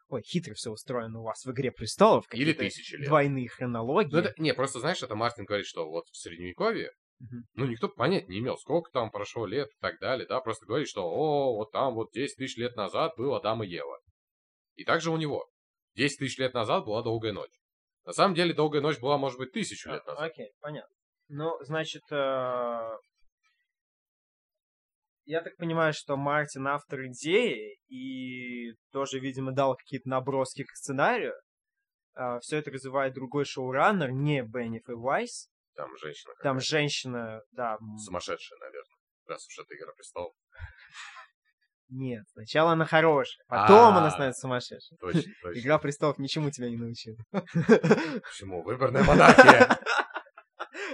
Ой, хитро все устроено у вас в «Игре престолов».
Или тысячи лет.
Двойные хронологии. Ну,
это, не, просто знаешь, это Мартин говорит, что вот в Средневековье, угу. ну, никто понять не имел, сколько там прошло лет и так далее, да, просто говорит, что, о, вот там вот 10 тысяч лет назад был Адам и Ева. И также у него. 10 тысяч лет назад была долгая ночь. На самом деле, долгая ночь была, может быть, тысячу лет назад.
Окей, понятно. Ну, значит, э, я так понимаю, что Мартин автор идеи и тоже, видимо, дал какие-то наброски к сценарию. Uh, все это развивает другой шоураннер, не Бенниф и Вайс.
Там женщина.
Там женщина, да.
Сумасшедшая, наверное. Раз уж это Игра престолов.
Нет, сначала она хорошая, потом она становится сумасшедшей.
Точно, точно.
Игра престолов ничему тебя не научила.
Почему? Выборная монархия.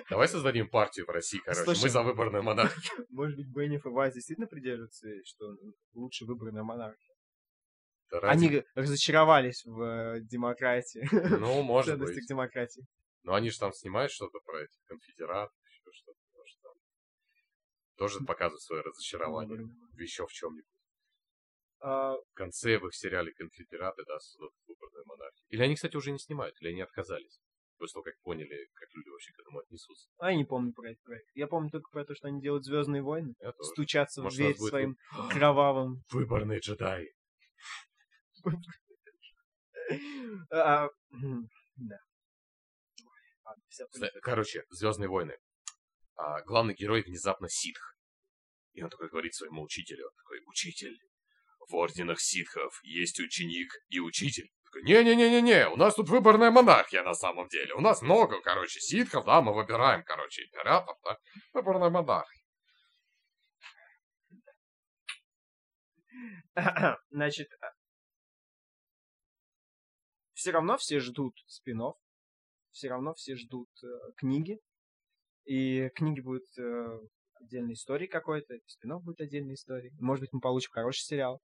Давай создадим партию в России, короче. Слушай, Мы за выборную монархию.
Может быть, Бенниф и Вайс действительно придерживаются, что лучше выборная монархия.
Да
Они разочаровались в э, демократии.
Ну, может быть.
демократии.
Но они же там снимают что-то про этих конфедератов, еще что-то. Может, там тоже показывают свое разочарование mm-hmm. еще в чем-нибудь.
А...
В конце в их сериале «Конфедераты», да, создадут выборную монархию. Или они, кстати, уже не снимают, или они отказались после того, как поняли, как люди вообще к этому отнесутся.
А я не помню про этот проект. Я помню только про то, что они делают Звездные войны.
Я тоже.
Стучатся Может, в дверь своим кровавым.
Выборные джедаи.
А, да.
Короче, Звездные войны. А, главный герой внезапно ситх. И он такой говорит своему учителю, такой, учитель, в орденах ситхов есть ученик и учитель. Не-не-не-не-не, у нас тут выборная монархия на самом деле. У нас много, короче, ситхов, да, мы выбираем, короче, император, да. Выборная монархия.
Значит, а, все равно все ждут спинов, все равно все ждут э, книги, и книги будут э, отдельной историей какой-то, спинов будет отдельной историей. Может быть, мы получим хороший сериал.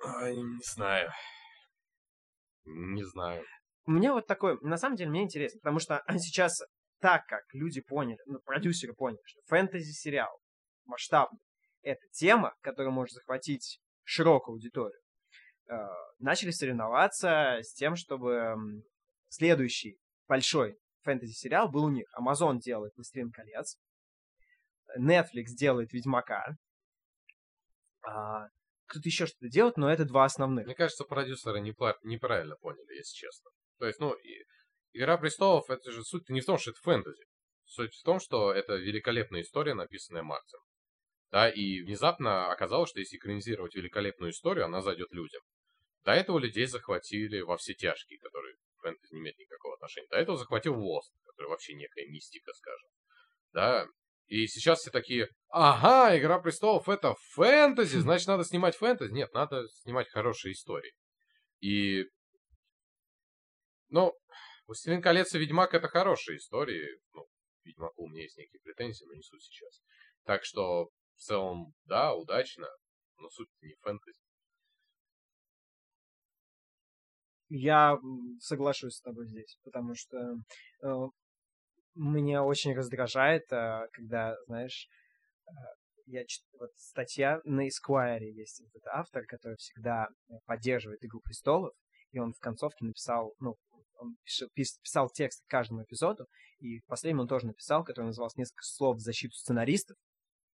Ой, не знаю. Не знаю.
Мне вот такой, на самом деле, мне интересно, потому что сейчас так как люди поняли, ну, продюсеры поняли, что фэнтези-сериал масштабный, это тема, которая может захватить широкую аудиторию, э, начали соревноваться с тем, чтобы следующий большой фэнтези-сериал был у них. Amazon делает «Властелин колец», Netflix делает «Ведьмака», а, кто-то еще что-то делает, но это два основных.
Мне кажется, продюсеры неправильно поняли, если честно. То есть, ну, Игра престолов, это же суть не в том, что это фэнтези. Суть в том, что это великолепная история, написанная Мартином. Да, и внезапно оказалось, что если экранизировать великолепную историю, она зайдет людям. До этого людей захватили во все тяжкие, которые фэнтези не имеют никакого отношения. До этого захватил Lost, который вообще некая мистика, скажем. Да, и сейчас все такие, ага, Игра Престолов это фэнтези, значит надо снимать фэнтези. Нет, надо снимать хорошие истории. И, ну, Властелин колец и Ведьмак это хорошие истории. Ну, Ведьмаку у меня есть некие претензии, но не суть сейчас. Так что, в целом, да, удачно, но суть не фэнтези.
Я соглашусь с тобой здесь, потому что э, меня очень раздражает, э, когда, знаешь, э, я вот статья на Esquire есть этот автор, который всегда поддерживает Игру престолов, и он в концовке написал, ну, он писал текст к каждому эпизоду, и в последнем он тоже написал, который назывался «Несколько слов в защиту сценаристов».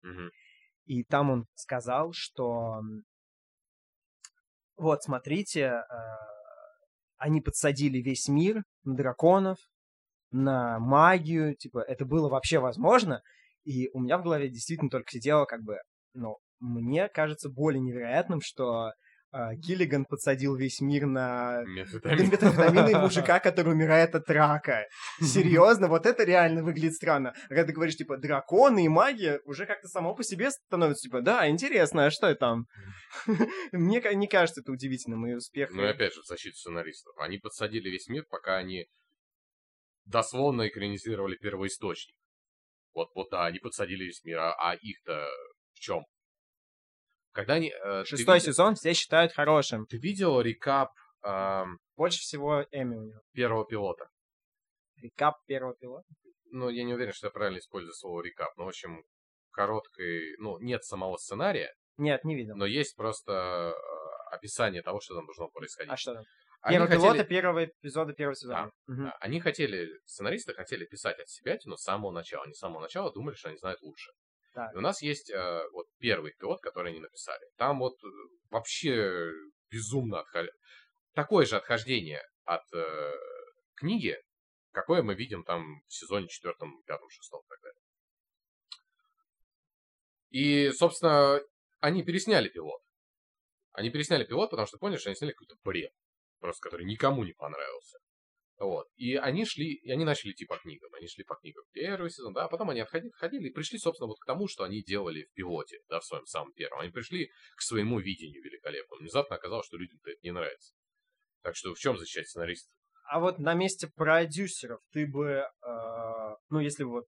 Mm-hmm.
И там он сказал, что вот, смотрите, э, они подсадили весь мир на драконов, на магию, типа, это было вообще возможно, и у меня в голове действительно только сидело как бы, ну, мне кажется более невероятным, что а, Гиллиган подсадил весь мир на метамфетамины мужика, который умирает от рака. Серьезно, вот это реально выглядит странно. А когда ты говоришь, типа, драконы и магия, уже как-то само по себе становится, типа, да, интересно, а что это там? Мне не кажется это удивительным, и успех...
Ну и опять же, в защиту сценаристов. Они подсадили весь мир, пока они дословно экранизировали первоисточник. Вот, вот они подсадили весь мир, а, а их-то в чем? Когда они... э,
Шестой
видел-
сезон все считают хорошим.
Ты видел рекап ам,
Больше всего Эми у него.
первого пилота?
Рекап первого пилота.
Ну, я не уверен, что я правильно использую слово рекап. Но, в общем, короткой... Ну, нет самого сценария,
Нет, не видел.
но есть просто э, описание того, что там должно происходить.
А что там?
Они
Первый
хотели-
пилота первого эпизода первого сезона.
Да, Они хотели, сценаристы хотели писать от себя, но с самого начала. Они с самого начала думали, что они знают лучше.
Так.
И у нас есть э, вот первый пилот, который они написали. Там вот э, вообще безумно отхождение. Такое же отхождение от э, книги, какое мы видим там в сезоне четвертом, пятом, шестом и так далее. И, собственно, они пересняли пилот. Они пересняли пилот, потому что поняли, что они сняли какой-то бред. Просто который никому не понравился. Вот. И они шли, и они начали идти по книгам. Они шли по книгам первый сезон, да, а потом они отходили, отходили и пришли, собственно, вот к тому, что они делали в пилоте, да, в своем самом первом. Они пришли к своему видению великолепному. Внезапно оказалось, что людям это не нравится. Так что в чем защищать сценаристов?
А вот на месте продюсеров ты бы, э, ну, если бы вот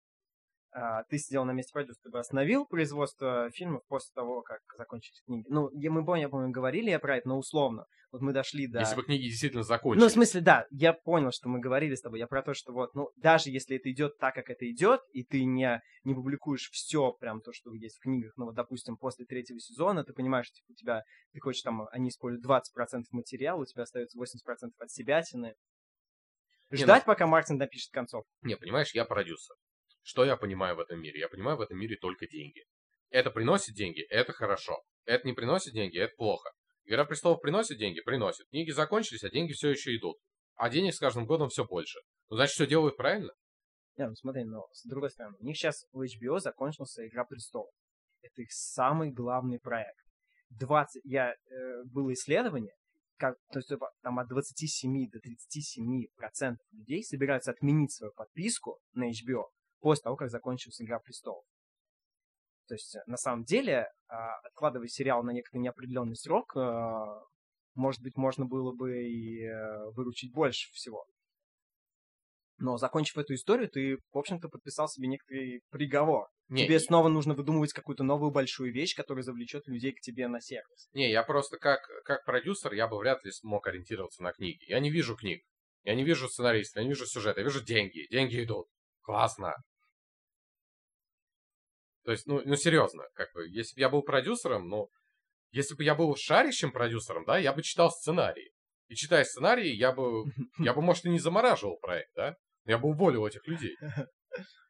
ты сидел на месте продюсера, ты бы остановил производство фильмов после того, как закончились книги? Ну, я, мы, я помню, говорили я про это, но условно. Вот мы дошли до...
Если бы книги действительно
Ну,
закончились.
в смысле, да, я понял, что мы говорили с тобой. Я про то, что вот, ну, даже если это идет так, как это идет, и ты не, не публикуешь все, прям то, что есть в книгах, ну, вот, допустим, после третьего сезона, ты понимаешь, типа, у тебя, ты хочешь там, они используют 20% материала, у тебя остается 80% от себятины.
Не,
Ждать, пока Мартин напишет концовку.
Не, понимаешь, я продюсер. Что я понимаю в этом мире? Я понимаю в этом мире только деньги. Это приносит деньги, это хорошо. Это не приносит деньги, это плохо. Игра престолов приносит деньги, приносит. Книги закончились, а деньги все еще идут. А денег с каждым годом все больше. Ну, значит, все делают правильно?
Не, ну смотри, но с другой стороны, у них сейчас у HBO закончился Игра престолов. Это их самый главный проект. 20, я, э, было исследование, как, то есть типа, там от 27 до 37 процентов людей собираются отменить свою подписку на HBO после того, как закончилась Игра престолов. То есть, э, на самом деле, а, откладывая сериал на некоторый неопределенный срок, э, может быть, можно было бы и э, выручить больше всего. Но закончив эту историю, ты, в общем-то, подписал себе некоторый приговор.
Не,
Тебе снова нужно выдумывать какую-то новую большую вещь, которая завлечет людей к тебе на сервис.
не, я просто как, как продюсер, я бы вряд ли смог ориентироваться на книги. Я не вижу книг. Я не вижу сценаристов, я не вижу сюжета, я вижу деньги. Деньги идут. Классно. То есть, ну, ну серьезно, как бы, если бы я был продюсером, ну, если бы я был шарящим продюсером, да, я бы читал сценарий. И читая сценарий, я бы, я бы, может, и не замораживал проект, да? Я бы уволил этих людей.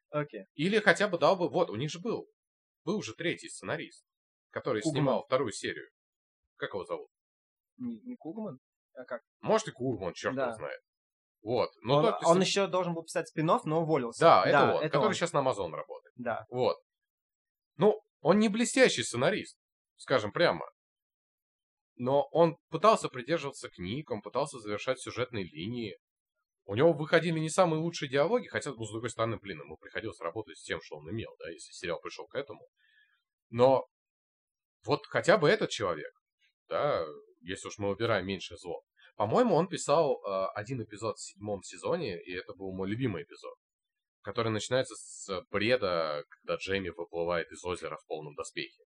Окей.
Или хотя бы дал бы, вот, у них же был, был уже третий сценарист, который
Кугман.
снимал вторую серию. Как его зовут?
Не, не Кугман? А как?
Может и Курман, черт
Да.
его знает. Вот. Ну,
он
да, то есть-
он еще должен был писать спин но уволился.
Да, это он,
это
который
он.
сейчас на Amazon работает.
Да.
Вот. Ну, он не блестящий сценарист, скажем прямо. Но он пытался придерживаться книг, он пытался завершать сюжетные линии. У него выходили не самые лучшие диалоги, хотя, ну, с другой стороны, блин, ему приходилось работать с тем, что он имел, да, если сериал пришел к этому. Но вот хотя бы этот человек, да, если уж мы выбираем меньшее зло. По-моему, он писал э, один эпизод в седьмом сезоне, и это был мой любимый эпизод, который начинается с бреда, когда Джейми выплывает из озера в полном доспехе.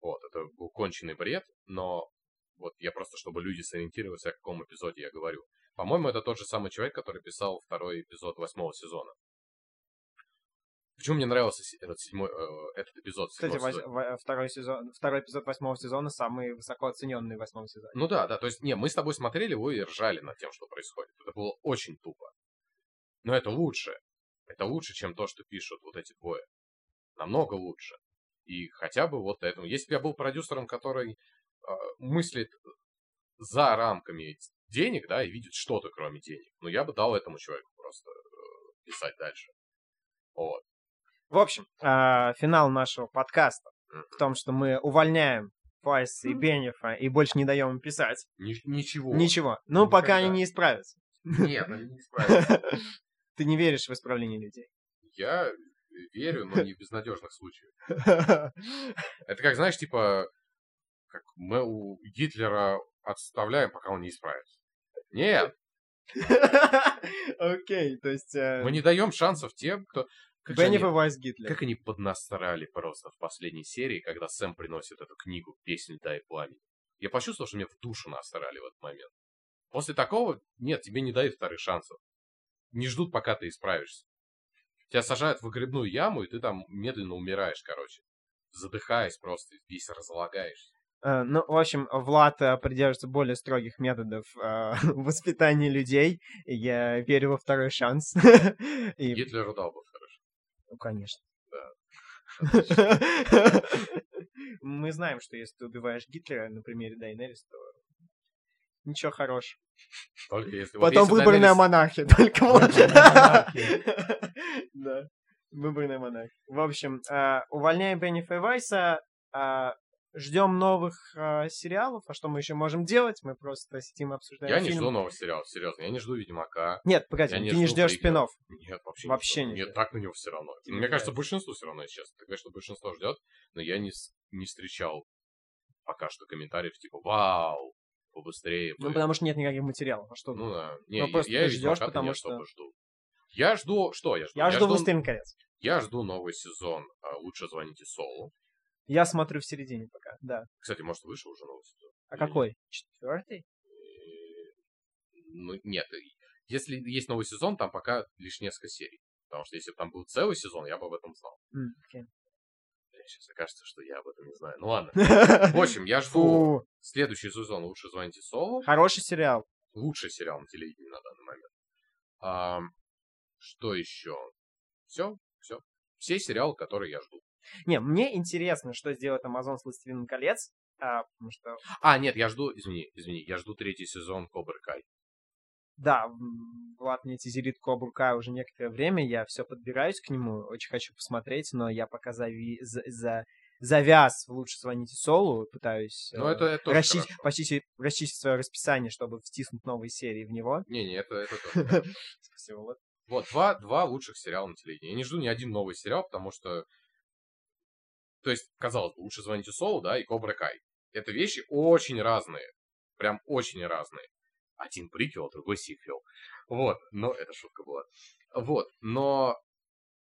Вот, это был конченый бред, но вот я просто, чтобы люди сориентировались, о каком эпизоде я говорю. По-моему, это тот же самый человек, который писал второй эпизод восьмого сезона. Почему мне нравился этот седьмой, э, этот эпизод?
Кстати, вось- во- второй, сезон, второй эпизод восьмого сезона самый высоко оцененный в восьмом сезоне.
Ну да, да, то есть, не, мы с тобой смотрели его и ржали над тем, что происходит. Это было очень тупо. Но это лучше. Это лучше, чем то, что пишут вот эти двое. Намного лучше. И хотя бы вот этому. Если бы я был продюсером, который э, мыслит за рамками денег, да, и видит что-то кроме денег, ну я бы дал этому человеку просто э, писать дальше. Вот.
В общем, а, финал нашего подкаста в том, что мы увольняем Файса и Бенефа и больше не даем им писать.
Ни- ничего.
Ничего. Ну, пока они
Никогда.
не исправятся.
Нет, они не справятся.
Ты не веришь в исправление людей.
Я верю, но не в безнадежных случаях. Это как, знаешь, типа, как мы у Гитлера отставляем, пока он не исправится. Нет,
Окей, то есть... э,
мы не даем шансов тем, кто... Как, же
Бенеф и
они,
Вайс Гитлер.
как они поднасрали просто в последней серии, когда Сэм приносит эту книгу «Песнь льда и пламени». Я почувствовал, что мне в душу насрали в этот момент. После такого, нет, тебе не дают вторых шансов. Не ждут, пока ты исправишься. Тебя сажают в выгребную яму, и ты там медленно умираешь, короче. Задыхаясь просто, весь разлагаешься.
Э, Ну, в общем, Влад э, придерживается более строгих методов э, воспитания людей. Я верю во второй шанс. И,
Гитлеру дал бы хорошо.
ну, конечно.
Да.
Мы знаем, что если ты убиваешь Гитлера на примере Дайнерис, то ничего хорошего.
Только если... вот
Потом
если
выборная
Daenerys-
монархия. Только вот. Да. Выборная монархия. В общем, э, увольняем Беннифа и Вайса. э, Ждем новых э, сериалов. А что мы еще можем делать? Мы просто сидим обсуждаем
Я не жду нового сериала, серьезно. Я не жду Ведьмака.
Нет, погоди, ты не ждешь спинов.
Нет, вообще,
Вообще
не. Нет, так на него все равно. Мне
не
кажется,
нравится.
большинству все равно, честно. Ты говоришь, что большинство ждет, но я не встречал пока что комментариев типа «Вау, побыстрее».
Ну,
бы».
потому что нет никаких материалов. А что?
Ну да. Не,
Ну,
я,
просто
я
ты
Ведьмака-то
потому что-
особо жду. Я жду... Что я жду?
Я жду
жду,
«Властелин колец».
я жду новый сезон а, «Лучше звоните Солу».
Я смотрю в середине пока, да.
Кстати, может, вышел уже новый сезон?
А
Или
какой? Четвертый?
Э, Ну, нет. Если есть новый сезон, там пока лишь несколько серий. Потому что если бы там был целый сезон, я бы об этом знал.
М, окей.
Сейчас окажется, что я об этом не знаю. Ну ладно. В общем, я жду следующий сезон «Лучше звоните Солу».
хороший сериал.
Лучший сериал на телевидении на данный момент. Ам, что еще? Все, все. Все сериалы, которые я жду.
Не, мне интересно, что сделает Amazon с «Властелином колец», а, потому что,
А, нет, я жду, извини, извини, я жду третий сезон Кобры Кай.
Да, Влад мне тизерит Кобру Кай уже некоторое время, я все подбираюсь к нему, очень хочу посмотреть, но я пока зави- за- за- завяз в «Лучше звоните Солу», пытаюсь
Ну,
э,
это, это тоже
расчистить,
хорошо.
почистить, расчистить свое расписание, чтобы втиснуть новые серии в него.
Не-не, это, это тоже.
Спасибо, Влад.
Вот, два, два лучших сериала на телевидении. Я не жду ни один новый сериал, потому что... То есть, казалось бы, лучше звоните Солу, да, и Кобра Кай. Это вещи очень разные. Прям очень разные. Один приквел, другой сиквел. Вот, но это шутка была. Вот, но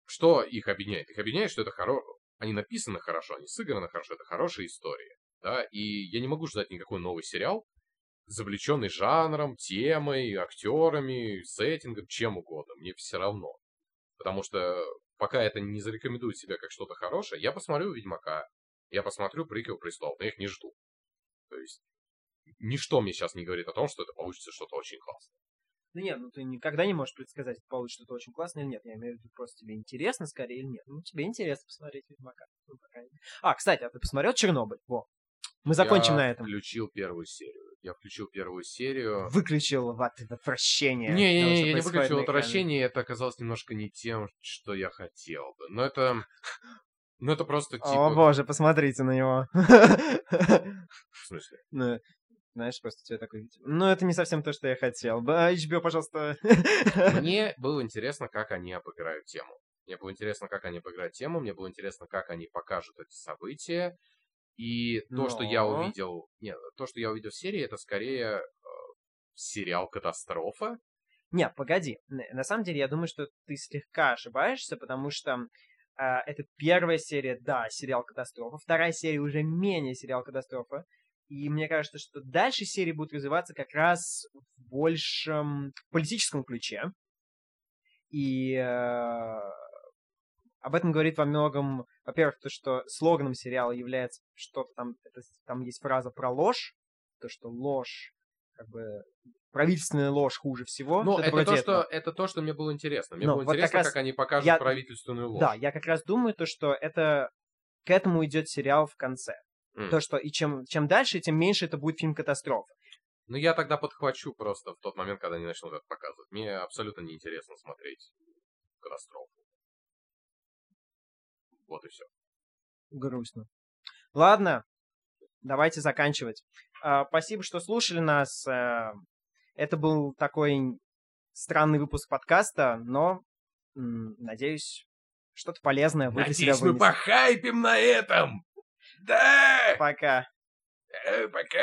что их объединяет? Их объединяет, что это хоро... Они написаны хорошо, они сыграны хорошо, это хорошая история. Да, и я не могу ждать никакой новый сериал, завлеченный жанром, темой, актерами, сеттингом, чем угодно. Мне все равно. Потому что пока это не зарекомендует себя как что-то хорошее, я посмотрю Ведьмака, я посмотрю приквел Престол, но я их не жду. То есть ничто мне сейчас не говорит о том, что это получится что-то очень классное.
Ну нет, ну ты никогда не можешь предсказать, получится что-то очень классное или нет. Я имею в виду, просто тебе интересно скорее или нет. Ну, тебе интересно посмотреть Ведьмака. Ну, пока не- А, кстати, а ты посмотрел Чернобыль? Во. Мы закончим
я
на этом.
включил первую серию. Я включил первую серию.
Выключил в от- отвращение. того, что
Не-не-не, я не выключил отвращение, это оказалось немножко не тем, что я хотел бы. Но это... Ну это просто
О
типа...
боже, посмотрите на него.
В смысле?
Ну, знаешь, просто тебе такой вид. Ну, это не совсем то, что я хотел. Ба, HBO, пожалуйста.
Мне было интересно, как они обыграют тему. Мне было интересно, как они обыграют тему, мне было интересно, как они покажут эти события. И то, что я
Но.
увидел... Нет, то, что я увидел в серии, это скорее э, сериал «Катастрофа».
Не, погоди. На самом деле, я думаю, что ты слегка ошибаешься, потому что а, это первая серия, да, сериал «Катастрофа». Вторая серия уже менее сериал «Катастрофа». И мне кажется, что дальше серии будут развиваться как раз в большем политическом ключе. И э, об этом говорит во многом, во-первых, то, что слоганом сериала является что-то там, это, там есть фраза про ложь, то, что ложь, как бы, правительственная ложь хуже всего.
Ну, это
вроде
то, что, это то, что мне было интересно. Мне
Ну,
было
вот как
интересно,
раз
как они покажут
я-
правительственную ложь.
Да, я как раз думаю, то, что это к этому идет сериал в конце. То, что и чем, чем дальше, тем меньше это будет фильм катастрофа.
Ну, я тогда подхвачу просто в тот момент, когда они начнут это показывать. Мне абсолютно неинтересно смотреть катастрофу. Вот и все.
Грустно. Ладно. давайте заканчивать. А, спасибо, что слушали нас. А, это был такой странный выпуск подкаста, но, надеюсь, что-то полезное вы для себя
Надеюсь, мы
вынесли.
похайпим на этом! Да!
Пока.
Э, Пока!